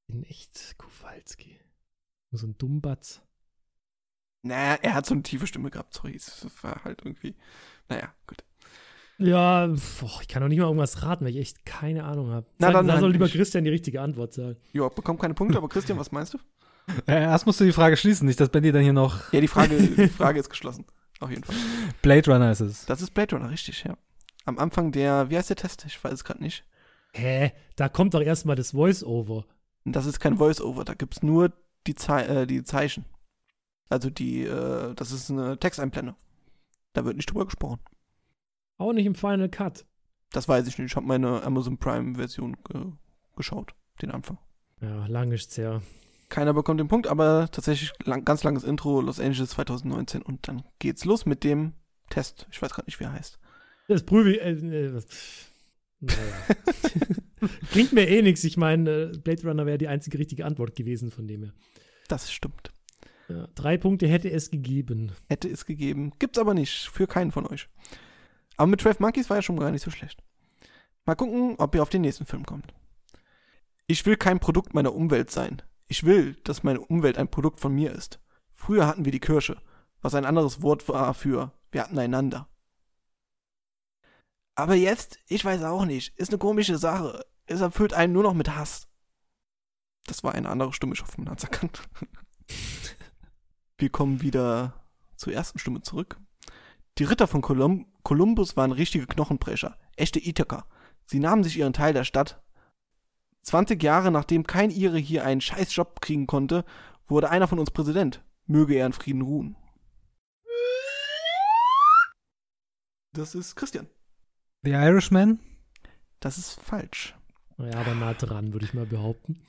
In echt Kowalski. So ein Dummbatz. Naja, er hat so eine tiefe Stimme gehabt, sorry. Es war halt irgendwie. Naja, gut. Ja, boah, ich kann doch nicht mal irgendwas raten, weil ich echt keine Ahnung habe. Na, Da, dann da halt soll lieber. Christian die richtige Antwort sagen. Ja, bekommt keine Punkte, aber Christian, was meinst du? Äh, erst musst du die Frage schließen, nicht, dass Benny dann hier noch. Ja, die Frage, die Frage ist geschlossen. Auf jeden Fall. Blade Runner ist es. Das ist Blade Runner, richtig, ja. Am Anfang der, wie heißt der Test? Ich weiß es gerade nicht. Hä? Da kommt doch erstmal das Voice-Over. Das ist kein Voice-Over, da gibt's nur die, Zei äh, die Zeichen. Also die, äh, das ist eine Texteinblende. Da wird nicht drüber gesprochen. Auch nicht im Final Cut. Das weiß ich nicht. Ich habe meine Amazon Prime-Version ge geschaut, den Anfang. Ja, lang ist's her. Keiner bekommt den Punkt, aber tatsächlich lang, ganz langes Intro, Los Angeles 2019 und dann geht's los mit dem Test. Ich weiß gerade nicht, wie er heißt. Das prüfe ich. Äh, äh, naja. Klingt mir eh nix. Ich meine, äh, Blade Runner wäre die einzige richtige Antwort gewesen von dem her. Das stimmt. Ja, drei Punkte hätte es gegeben. Hätte es gegeben. Gibt's aber nicht. Für keinen von euch. Aber mit 12 Monkeys war ja schon gar nicht so schlecht. Mal gucken, ob ihr auf den nächsten Film kommt. Ich will kein Produkt meiner Umwelt sein. Ich will, dass meine Umwelt ein Produkt von mir ist. Früher hatten wir die Kirche, was ein anderes Wort war für wir hatten einander. Aber jetzt, ich weiß auch nicht, ist eine komische Sache. Es erfüllt einen nur noch mit Hass. Das war eine andere Stimme, ich hoffe, man hat's erkannt. Wir kommen wieder zur ersten Stimme zurück. Die Ritter von Colum Columbus waren richtige Knochenbrecher, echte Ithaker. Sie nahmen sich ihren Teil der Stadt. 20 Jahre nachdem kein Ire hier einen scheiß Job kriegen konnte, wurde einer von uns Präsident. Möge er in Frieden ruhen. Das ist Christian. The Irishman? Das ist falsch. Naja, aber nah dran, würde ich mal behaupten.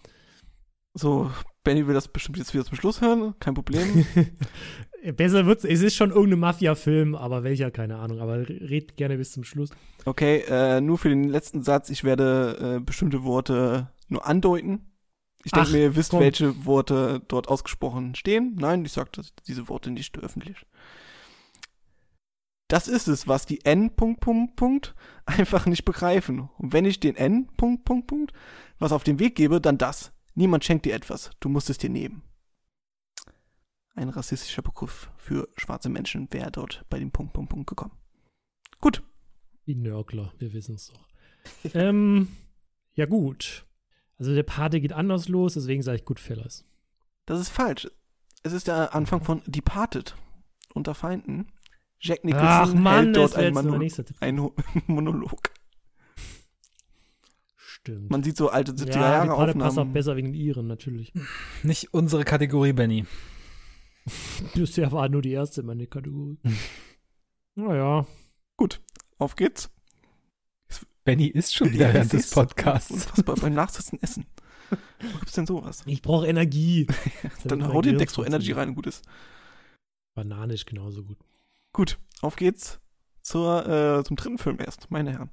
So, Benny will das bestimmt jetzt wieder zum Schluss hören. Kein Problem. Besser wird's. Es ist schon irgendein Mafia-Film, aber welcher, keine Ahnung. Aber red gerne bis zum Schluss. Okay, äh, nur für den letzten Satz. Ich werde äh, bestimmte Worte nur andeuten. Ich denke mir, ihr wisst, komm. welche Worte dort ausgesprochen stehen. Nein, ich sage diese Worte nicht öffentlich. Das ist es, was die N. Punkt, Punkt, Punkt einfach nicht begreifen. Und wenn ich den N. Punkt, Punkt, Punkt was auf den Weg gebe, dann das. Niemand schenkt dir etwas. Du musst es dir nehmen. Ein rassistischer Begriff für schwarze Menschen wäre dort bei dem Punkt, Punkt, Punkt gekommen. Gut. Die Nörgler, wir wissen es doch. ähm, ja, gut. Also der Pate geht anders los, deswegen sage ich Goodfellas. Das ist falsch. Es ist der Anfang von Departed. Unter Feinden. Jack Nicholson Ach Mann, hält das dort einen Mono nächster Tipp. ein Ho- Monolog. Stimmt. Man sieht so alte 70er ja, Jahre die Pate passt auch Aufnahmen. besser wegen den Iren, natürlich. Nicht unsere Kategorie, Benny. Bisher war nur die erste in meiner Kategorie. naja. Gut, auf geht's. Benny ist schon wieder Ja, während des. Podcasts. Unfassbar, beim Nachsitzen essen. Wo gibt's denn sowas? Ich brauche Energie. Dann hau dir Dextro Energy rein, gut ist. Banane ist genauso gut. Gut, auf geht's zur, äh, zum dritten Film erst, meine Herren.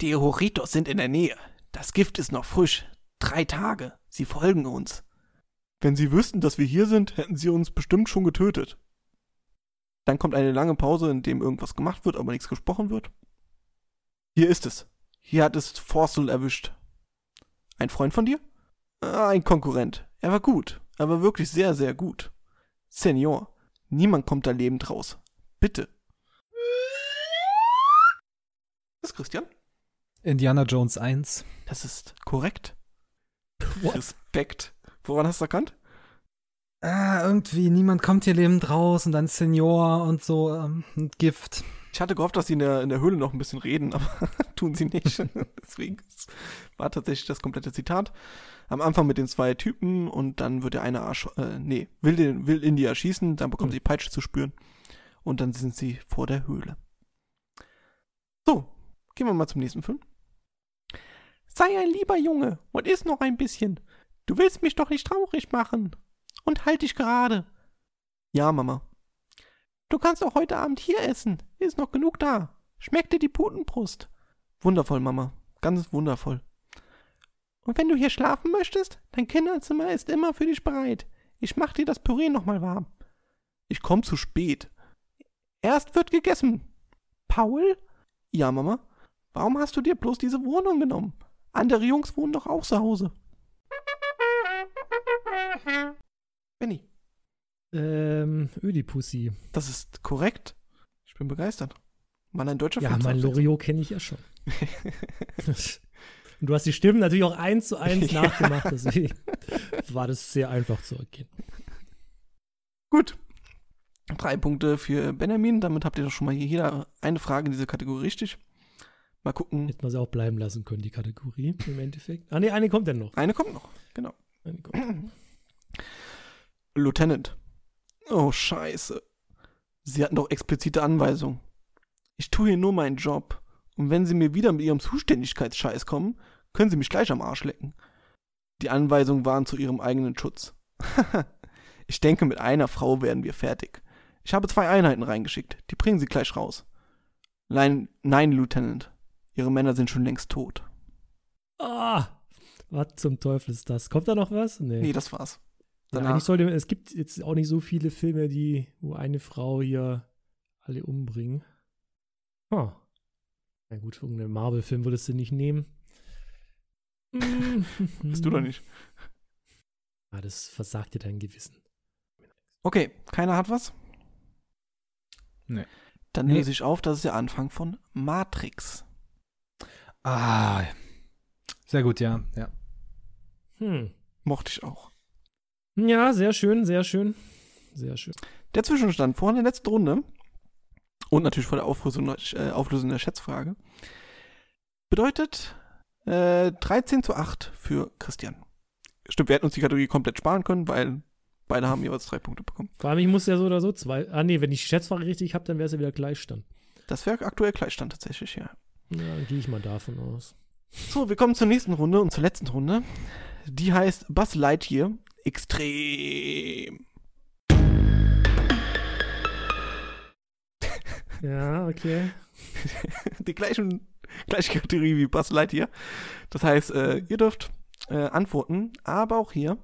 Die Horitos sind in der Nähe. Das Gift ist noch frisch. Drei Tage. Sie folgen uns. Wenn sie wüssten, dass wir hier sind, hätten sie uns bestimmt schon getötet. Dann kommt eine lange Pause, in dem irgendwas gemacht wird, aber nichts gesprochen wird. Hier ist es. Hier hat es Forstel erwischt. Ein Freund von dir? Ah, ein Konkurrent. Er war gut. Er war wirklich sehr, sehr gut. Senior, niemand kommt da lebend raus. Bitte. Das ist Christian. Indiana Jones 1. Das ist korrekt. What? Respekt. Woran hast du erkannt? Ah, irgendwie, niemand kommt hier lebend raus und dann Senior und so, ähm, und Gift. Ich hatte gehofft, dass sie in der, in der Höhle noch ein bisschen reden, aber tun sie nicht. Deswegen es war tatsächlich das komplette Zitat. Am Anfang mit den zwei Typen und dann wird der eine ersch äh, nee, will, den, will Indy erschießen, dann bekommen sie Peitsche zu spüren und dann sind sie vor der Höhle. So, gehen wir mal zum nächsten Film. Sei ein lieber Junge und iss noch ein bisschen. Du willst mich doch nicht traurig machen. Und halt dich gerade. Ja, Mama. Du kannst auch heute Abend hier essen. Ist noch genug da. Schmeckt dir die Putenbrust. Wundervoll, Mama. Ganz wundervoll. Und wenn du hier schlafen möchtest, dein Kinderzimmer ist immer für dich bereit. Ich mach dir das Püree nochmal warm. Ich komm zu spät. Erst wird gegessen. Paul? Ja, Mama. Warum hast du dir bloß diese Wohnung genommen? Andere Jungs wohnen doch auch zu Hause. Benny, Ähm, Ödipussy. das ist korrekt. Ich bin begeistert. Mann, ein deutscher Ja, Film zur mein. Loriot kenne ich ja schon. Und du hast die Stimmen natürlich auch eins zu eins Ja. nachgemacht, deswegen war das sehr einfach zu erkennen. Gut. Drei Punkte für Benjamin. Damit habt ihr doch schon mal hier jeder eine Frage in dieser Kategorie richtig. Mal gucken. Hätten wir sie auch bleiben lassen können, die Kategorie im Endeffekt. Ah, nee, eine kommt denn noch. Eine kommt noch. Genau. Eine kommt. Lieutenant. Oh, scheiße. Sie hatten doch explizite Anweisungen. Ich tue hier nur meinen Job. Und wenn Sie mir wieder mit Ihrem Zuständigkeitsscheiß kommen, können Sie mich gleich am Arsch lecken. Die Anweisungen waren zu Ihrem eigenen Schutz. ich denke, mit einer Frau werden wir fertig. Ich habe zwei Einheiten reingeschickt. Die bringen Sie gleich raus. Nein, nein, Lieutenant. Ihre Männer sind schon längst tot. Ah, was zum Teufel ist das? Kommt da noch was? Nee. Nee, das war's. Ja, eigentlich sollte, es gibt jetzt auch nicht so viele Filme, die, wo eine Frau hier alle umbringen. Ah. Na gut, irgendeinen Marvel-Film würdest du nicht nehmen. Bist du doch nicht. Ah, das versagt dir dein Gewissen. Okay, keiner hat was? Nee. Dann Nee. löse ich auf, das ist der Anfang von Matrix. Ah, sehr gut, ja. ja. Hm. Mochte ich auch. Ja, sehr schön, sehr schön. Sehr schön. Der Zwischenstand vor der letzten Runde und natürlich vor der Auflösung, äh, Auflösung der Schätzfrage bedeutet äh, 13 zu 8 für Christian. Stimmt, wir hätten uns die Kategorie komplett sparen können, weil beide haben jeweils drei Punkte bekommen. Vor allem, ich muss ja so oder so zwei. Ah, nee, wenn ich die Schätzfrage richtig habe, dann wäre es ja wieder Gleichstand. Das wäre aktuell Gleichstand tatsächlich, ja. Ja, dann gehe ich mal davon aus. So, wir kommen zur nächsten Runde und zur letzten Runde. Die heißt Buzz Lightyear Extrem. Ja, okay. die gleichen, gleiche Kategorie wie Buzz Lightyear. Das heißt, äh, ihr dürft äh, antworten, aber auch hier,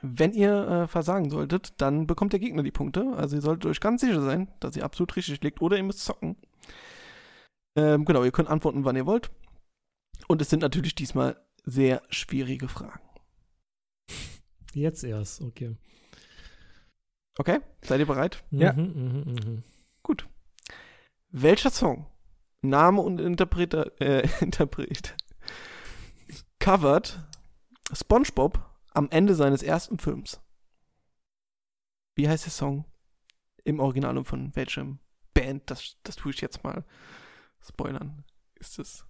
wenn ihr äh, versagen solltet, dann bekommt der Gegner die Punkte. Also ihr solltet euch ganz sicher sein, dass ihr absolut richtig liegt oder ihr müsst zocken. Ähm, genau, ihr könnt antworten, wann ihr wollt. Und es sind natürlich diesmal sehr schwierige Fragen. Jetzt erst, okay. Okay, seid ihr bereit? Ja. Mhm, mhm, mhm. Gut. Welcher Song, Name und Interpreter, äh, Interpret, covert SpongeBob am Ende seines ersten Films? Wie heißt der Song im Original und von welchem Band? Das, das tue ich jetzt mal spoilern. Ist es?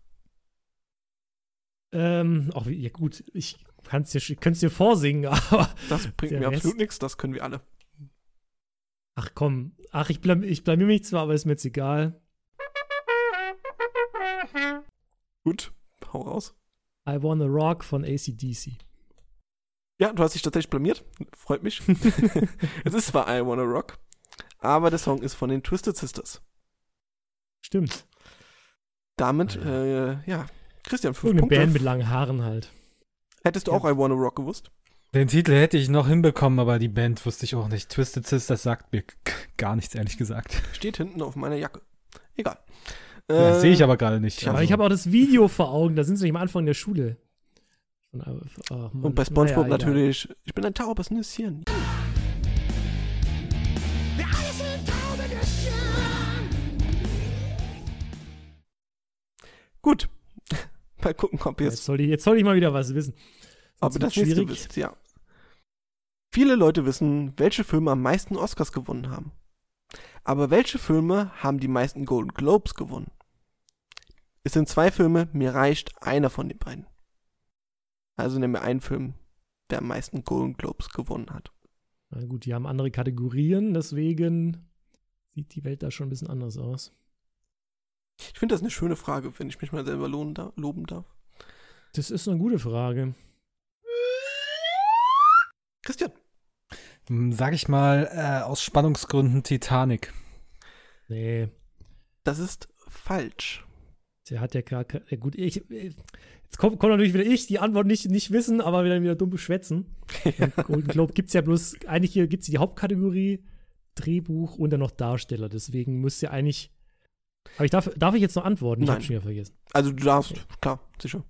Ähm, auch wie, ja gut, ich kann es dir, ich könnte es dir vorsingen, aber Das bringt mir Rest? absolut nichts, das können wir alle. ach komm, ach ich, blam, ich blamier mich zwar, aber ist mir jetzt egal. Gut, hau raus. I Wanna Rock von ACDC. Ja, du hast dich tatsächlich blamiert. Freut mich. es ist zwar I Wanna Rock, aber der Song ist von den Twisted Sisters. Stimmt. Damit, Ah, äh, ja, Christian, fünf Irgendeine Punkte. Band mit langen Haaren halt. Hättest du auch I Wanna Rock gewusst? Den Titel hätte ich noch hinbekommen, aber die Band wusste ich auch nicht. Twisted Sisters sagt mir gar nichts, ehrlich gesagt. Steht hinten auf meiner Jacke. Egal. Ja, Äh, sehe ich aber gerade nicht. Aber Also, ich habe auch das Video vor Augen, da sind sie nicht am Anfang der Schule. Und, äh, Mann. Und bei SpongeBob Naja, egal. natürlich. Ich bin ein taubes Nüsschen. Gut. Mal gucken, ob ihr Jetzt es soll, ich, jetzt soll ich mal wieder was wissen. Sonst ihr das nächste wisst. Ja. Viele Leute wissen, welche Filme am meisten Oscars gewonnen haben. Aber welche Filme haben die meisten Golden Globes gewonnen? Es sind zwei Filme, mir reicht einer von den beiden. Also nimm mir einen Film, der am meisten Golden Globes gewonnen hat. Na gut, die haben andere Kategorien, deswegen sieht die Welt da schon ein bisschen anders aus. Ich finde das eine schöne Frage, wenn ich mich mal selber lohnen da, loben darf. Das ist eine gute Frage. Christian, hm, Sag ich mal, äh, aus Spannungsgründen Titanic. Nee, das ist falsch. der hat ja gar keine. Gut, ich. Jetzt kommt, kommt natürlich wieder ich, die Antwort nicht, nicht wissen, aber wieder, wieder dumm beschwätzen. Golden Globe gibt es ja bloß, eigentlich hier gibt es die Hauptkategorie Drehbuch und dann noch Darsteller. Deswegen müsste eigentlich. Aber ich darf, darf ich jetzt noch antworten? Ich Nein. habe schon wieder vergessen. Also du darfst, Okay. klar, sicher.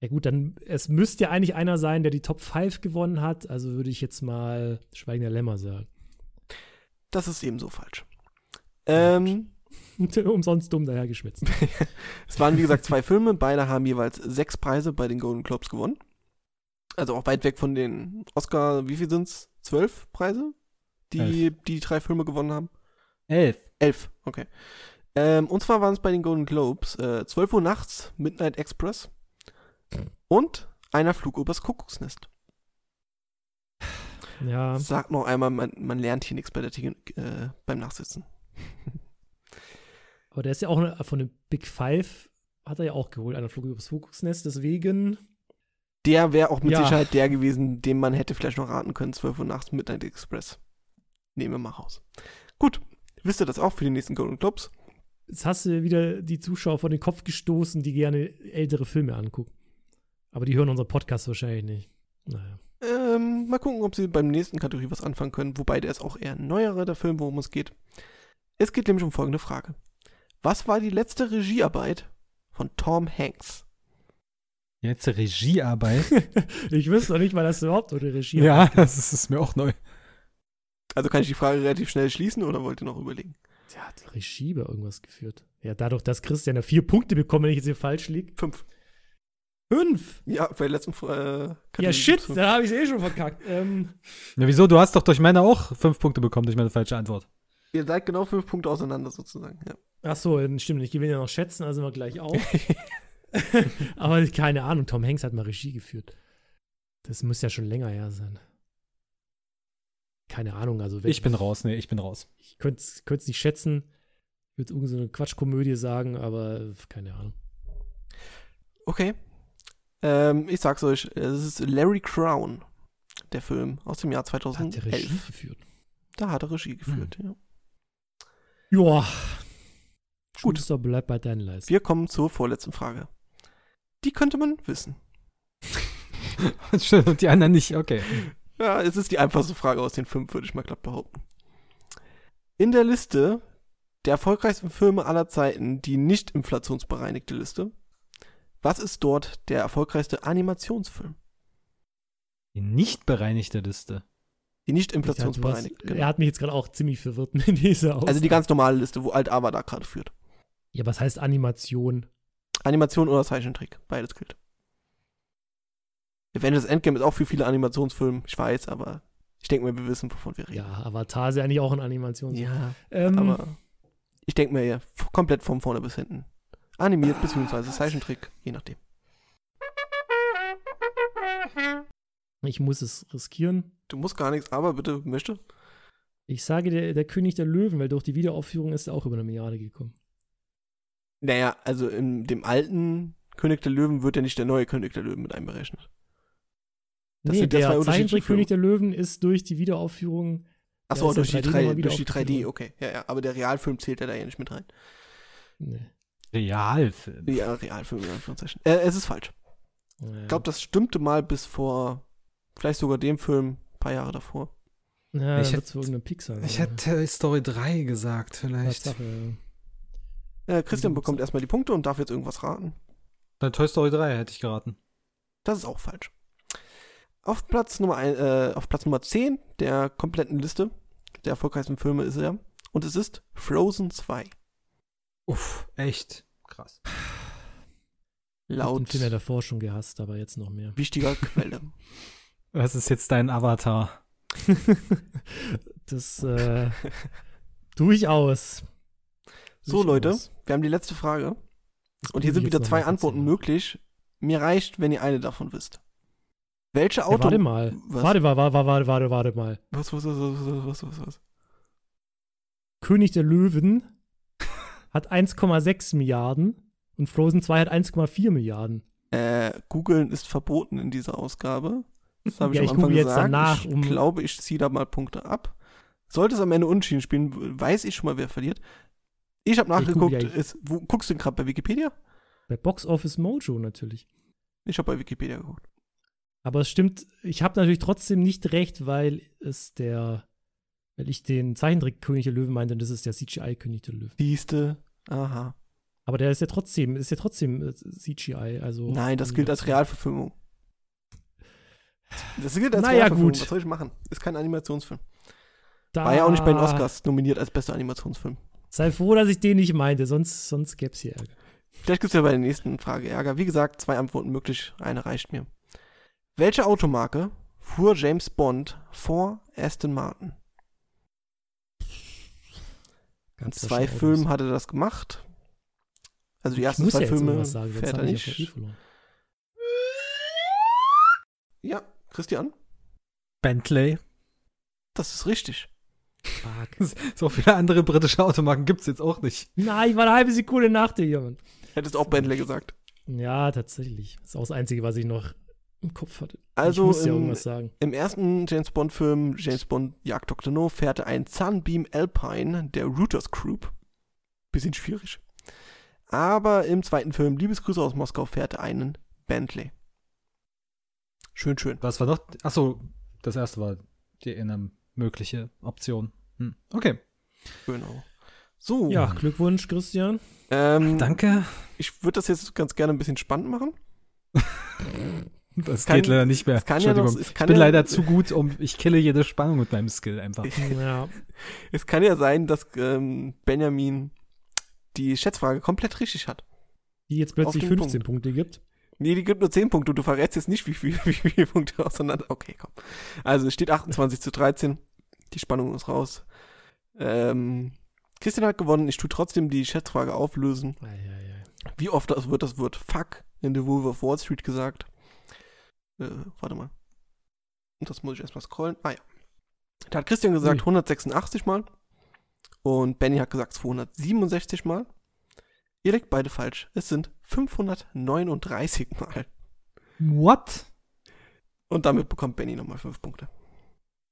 Ja gut, dann es müsste ja eigentlich einer sein, der die Top 5 gewonnen hat. Also würde ich jetzt mal Schweigen der Lämmer sagen. Das ist ebenso falsch. Ähm, Umsonst dumm dahergeschwitzt. es waren wie gesagt zwei Filme, beide haben jeweils sechs Preise bei den Golden Globes gewonnen. Also auch weit weg von den Oscar, wie viel sind's? Zwölf Preise, die die drei Filme gewonnen haben? Elf. Elf, okay. Ähm, und zwar waren es bei den Golden Globes äh, 12 Uhr nachts, Midnight Express und einer Flug übers Kuckucksnest. Ja, Sag noch einmal, man, man lernt hier nichts bei der äh, beim Nachsitzen. aber der ist ja auch eine- von den Big Five, hat er ja auch geholt, einer Flug übers Kuckucksnest. Deswegen, Der wäre auch mit Ja. Sicherheit der gewesen, den man hätte vielleicht noch raten können, 12 Uhr nachts, Midnight Express. Nehmen wir mal raus. Gut, wisst ihr das auch für die nächsten Golden Globes? Jetzt hast du wieder die Zuschauer vor den Kopf gestoßen, die gerne ältere Filme angucken. Aber die hören unseren Podcast wahrscheinlich nicht. Naja. Ähm, mal gucken, ob sie beim nächsten Kategorie was anfangen können, wobei der ist auch eher ein neuerer, der Film, worum es geht. Es geht nämlich um folgende Frage. Was war die letzte Regiearbeit von Tom Hanks? Jetzt Regiearbeit. ich wüsste noch nicht mal, dass du überhaupt eine Regie ja, das ist, ist mir auch neu. Also kann ich die Frage relativ schnell schließen oder wollt ihr noch überlegen? Der hat Regie bei irgendwas geführt. Ja, dadurch, dass Christian ja vier Punkte bekommt, wenn ich jetzt hier falsch liege. Fünf. Fünf! Ja, bei der letzten äh, Ja, shit, fünf. da habe ich es eh schon verkackt. Ähm, Ja, wieso? Du hast doch durch meine auch fünf Punkte bekommen durch meine falsche Antwort. Ihr seid genau fünf Punkte auseinander sozusagen. Ja. ach so, stimmt, ich gewinne ja noch schätzen, also sind wir gleich auf. Aber keine Ahnung, Tom Hanks hat mal Regie geführt. Das muss ja schon länger her sein. Keine Ahnung, also wenn, Ich bin raus, nee, ich bin raus. Ich könnte es nicht schätzen. Ich würde irgendeine so eine Quatschkomödie sagen, aber keine Ahnung. Okay. Ähm, ich sag's euch, es ist Larry Crown, der Film aus dem Jahr Da hat der 2011. Regie geführt. Da hat er Regie geführt, ja. Ja. Gut. Schuster, bleib bei deinen Leisten. Wir kommen zur vorletzten Frage. Die könnte man wissen. Schön, und die anderen nicht, okay. Ja, es ist die einfachste Frage aus den fünf, würde ich mal glatt behaupten. In der Liste der erfolgreichsten Filme aller Zeiten, die nicht inflationsbereinigte Liste, was ist dort der erfolgreichste Animationsfilm? Die nicht bereinigte Liste. Die nicht inflationsbereinigt. genau. Er hat mich jetzt gerade auch ziemlich verwirrt mit dieser Aussage. Also die ganz normale Liste, wo Alt Ava da gerade führt. Ja, was heißt Animation? Animation oder Zeichentrick, beides gilt. Avengers Endgame ist auch für viele Animationsfilme, ich weiß, aber ich denke mal, wir wissen, wovon wir reden. Ja, Avatar ist ja eigentlich auch ein Animation. Ja, ähm, aber ich denke mir ja, komplett von vorne bis hinten. Animiert beziehungsweise Zeichentrick, je nachdem. ich muss es riskieren. Du musst gar nichts, aber bitte möchte. Ich sage der, der König der Löwen, weil durch die Wiederaufführung ist er auch über eine Milliarde gekommen. Naja, also in dem alten König der Löwen wird ja nicht der neue König der Löwen mit einberechnet. Das nee, sind ja zwei der unterschiedliche Zeichentrick König der Löwen ist durch die Wiederaufführung. Achso, Ja, durch, ja die 3D 3, nochmal wieder durch die 3D, aufgeführt okay. Ja, ja, aber der Realfilm zählt ja da ja nicht mit rein. Nee. Realfilm. Ja, Realfilm in Anführungszeichen. Äh, es ist falsch. Ja. Ich glaube, das stimmte mal bis vor, vielleicht sogar dem Film, ein paar Jahre davor. ja, ich hätte- irgendeine Pixar. Ich hätte Toy Story 3 gesagt, ja. vielleicht. Tatsache, Äh, Christian bekommt erstmal die Punkte und darf jetzt irgendwas raten. Bei Toy Story 3 hätte ich geraten. Das ist auch falsch. Auf Platz Nummer, ein, äh, auf Platz Nummer 10 der kompletten Liste der erfolgreichsten Filme ist er. Und es ist Frozen 2. Uff, echt. Krass. Laut Den Film ja davor schon gehasst, aber jetzt noch mehr. wichtiger Quelle. Was ist jetzt dein Avatar? das äh, durchaus. So, Leute, wir haben die letzte Frage. Und hier sind ich wieder zwei Antworten erzählen. möglich. Mir reicht, wenn ihr eine davon wisst. Welche Ja, Auto. warte mal. Was? Warte, warte, warte, warte, warte, warte mal. Was, was, was, was, was, was, was? König der Löwen hat 1,6 Milliarden und Frozen 2 hat 1,4 Milliarden. Äh, googeln ist verboten in dieser Ausgabe. Das habe ich Ja, am ich Anfang jetzt gesagt. danach, ich um- glaube, ich ziehe da mal Punkte ab. Sollte es am Ende unentschieden spielen, weiß ich schon mal, wer verliert. Ich habe Ich nachgeguckt. ja- ist, wo, guckst du denn gerade bei Wikipedia? Bei Box Office Mojo natürlich. Ich habe bei Wikipedia geguckt. Aber es stimmt, ich habe natürlich trotzdem nicht recht, weil es der Weil ich den Zeichentrick-König der Löwen meinte und das ist der CGI-König der Löwen. Siehste. Aha. Aber der ist ja trotzdem, ist ja trotzdem äh, CGI, also. Nein, das gilt als Realverfilmung. Das gilt als Naja, Realverfilmung. gut. Was soll ich machen? Ist kein Animationsfilm. Da, War ja auch nicht bei den Oscars nominiert als bester Animationsfilm. Sei froh, dass ich den nicht meinte, sonst, sonst gäbe es hier Ärger. Vielleicht gibt es ja bei der nächsten Frage Ärger. Wie gesagt, zwei Antworten möglich. Eine reicht mir. Welche Automarke fuhr James Bond vor Aston Martin? In Ganz zwei Autos. Filmen hat er das gemacht. Also die Ich ersten muss zwei ja jetzt Filme sagen, fährt er habe ich ja nicht. verloren. Ja, Christian, Bentley. das ist richtig. Fuck. So viele andere britische Automarken gibt es jetzt auch nicht. Nein, ich war eine halbe Sekunde nach dir, Jürgen. Hättest auch Bentley gesagt. Ja, tatsächlich. Das ist auch das Einzige, was ich noch im Kopf hatte. Also ich muss ja im- irgendwas sagen. Im ersten James Bond-Film James Bond Jagd Dr. No fährt er ein Sunbeam Alpine der Routers Group. Bisschen schwierig. Aber im zweiten Film Liebesgrüße aus Moskau fährt er einen Bentley. Schön, schön. Was war noch? Achso, das erste war die eine mögliche Option. Hm. Okay. Genau. So, Ja, Glückwunsch, Christian. ähm, Danke. ich würde das jetzt ganz gerne ein bisschen spannend machen. Das kann- geht leider nicht mehr. es kann ja noch- es kann ich bin ja- leider zu gut, um. Ich kille jede Spannung mit meinem Skill einfach. Ja, Es kann ja sein, dass ähm, Benjamin die Schätzfrage komplett richtig hat. die jetzt plötzlich Auf den 15 Punkte gibt. Nee, die gibt nur 10 Punkte. Du verrätst jetzt nicht, wie viel- wie viele Punkte auseinander. Okay, komm. Also es steht 28 zu 13. Die Spannung ist raus. Ähm, Christian hat gewonnen. Ich tue trotzdem die Schätzfrage auflösen. Ei, ei, ei. Wie oft das wird das Wort Fuck in The Wolf of Wall Street gesagt? Äh, warte mal. Und das muss ich erstmal scrollen. Ah ja. Da hat Christian gesagt Ui. 186 Mal. Und Benny hat gesagt 267 Mal. Ihr liegt beide falsch. Es sind 539 Mal. What? Und damit bekommt Benny nochmal 5 Punkte.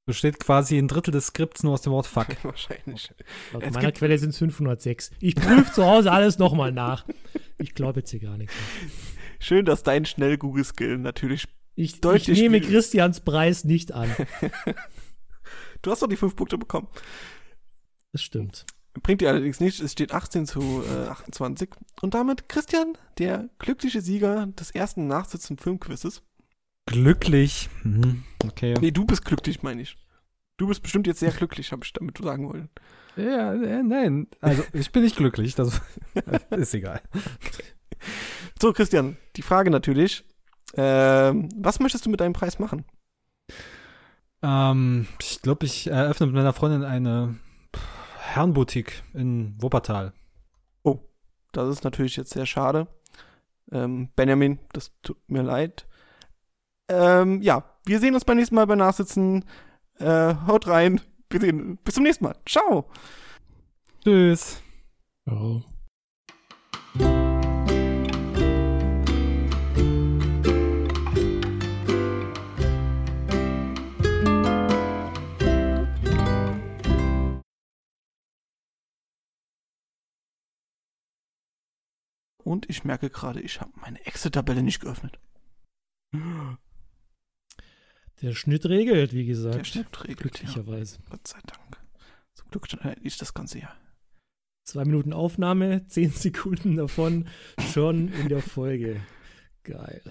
Besteht quasi ein Drittel des Skripts nur aus dem Wort Fuck. Wahrscheinlich. Laut Es meiner Quelle sind es 506. Ich prüfe zu Hause alles nochmal nach. Ich glaube jetzt hier gar nichts. mehr. Schön, dass dein Schnell-Google-Skill natürlich. Ich, ich nehme viel- Christians Preis nicht an. Du hast doch die 5 Punkte bekommen. Das stimmt. Bringt dir allerdings nichts. Es steht 18 zu äh, 28. Und damit Christian, der glückliche Sieger des ersten Nachsitzen Filmquizzes. Glücklich. Mhm. Okay. Nee, du bist glücklich, meine ich. Du bist bestimmt jetzt sehr glücklich, habe ich damit sagen wollen. Ja, äh, nein. Also, ich bin nicht glücklich. Das ist egal. So, Christian, die Frage natürlich. Ähm, was möchtest du mit deinem Preis machen? Ähm, ich glaube, ich eröffne mit meiner Freundin eine Herrenboutique in Wuppertal. Das ist natürlich jetzt sehr schade. Ähm, Benjamin, das tut mir leid. Ähm, ja, wir sehen uns beim nächsten Mal bei Nachsitzen. Äh, haut rein. Wir sehen. Bis zum nächsten Mal. Ciao. Tschüss. Oh. Und ich merke gerade, ich habe meine Excel-Tabelle nicht geöffnet. Der Schnitt regelt, wie gesagt. Der Schnitt regelt. Ja, Glücklicherweise. Gott sei Dank. Zum Glück ist das Ganze ja. Zwei Minuten Aufnahme, zehn Sekunden davon schon in der Folge. Geil.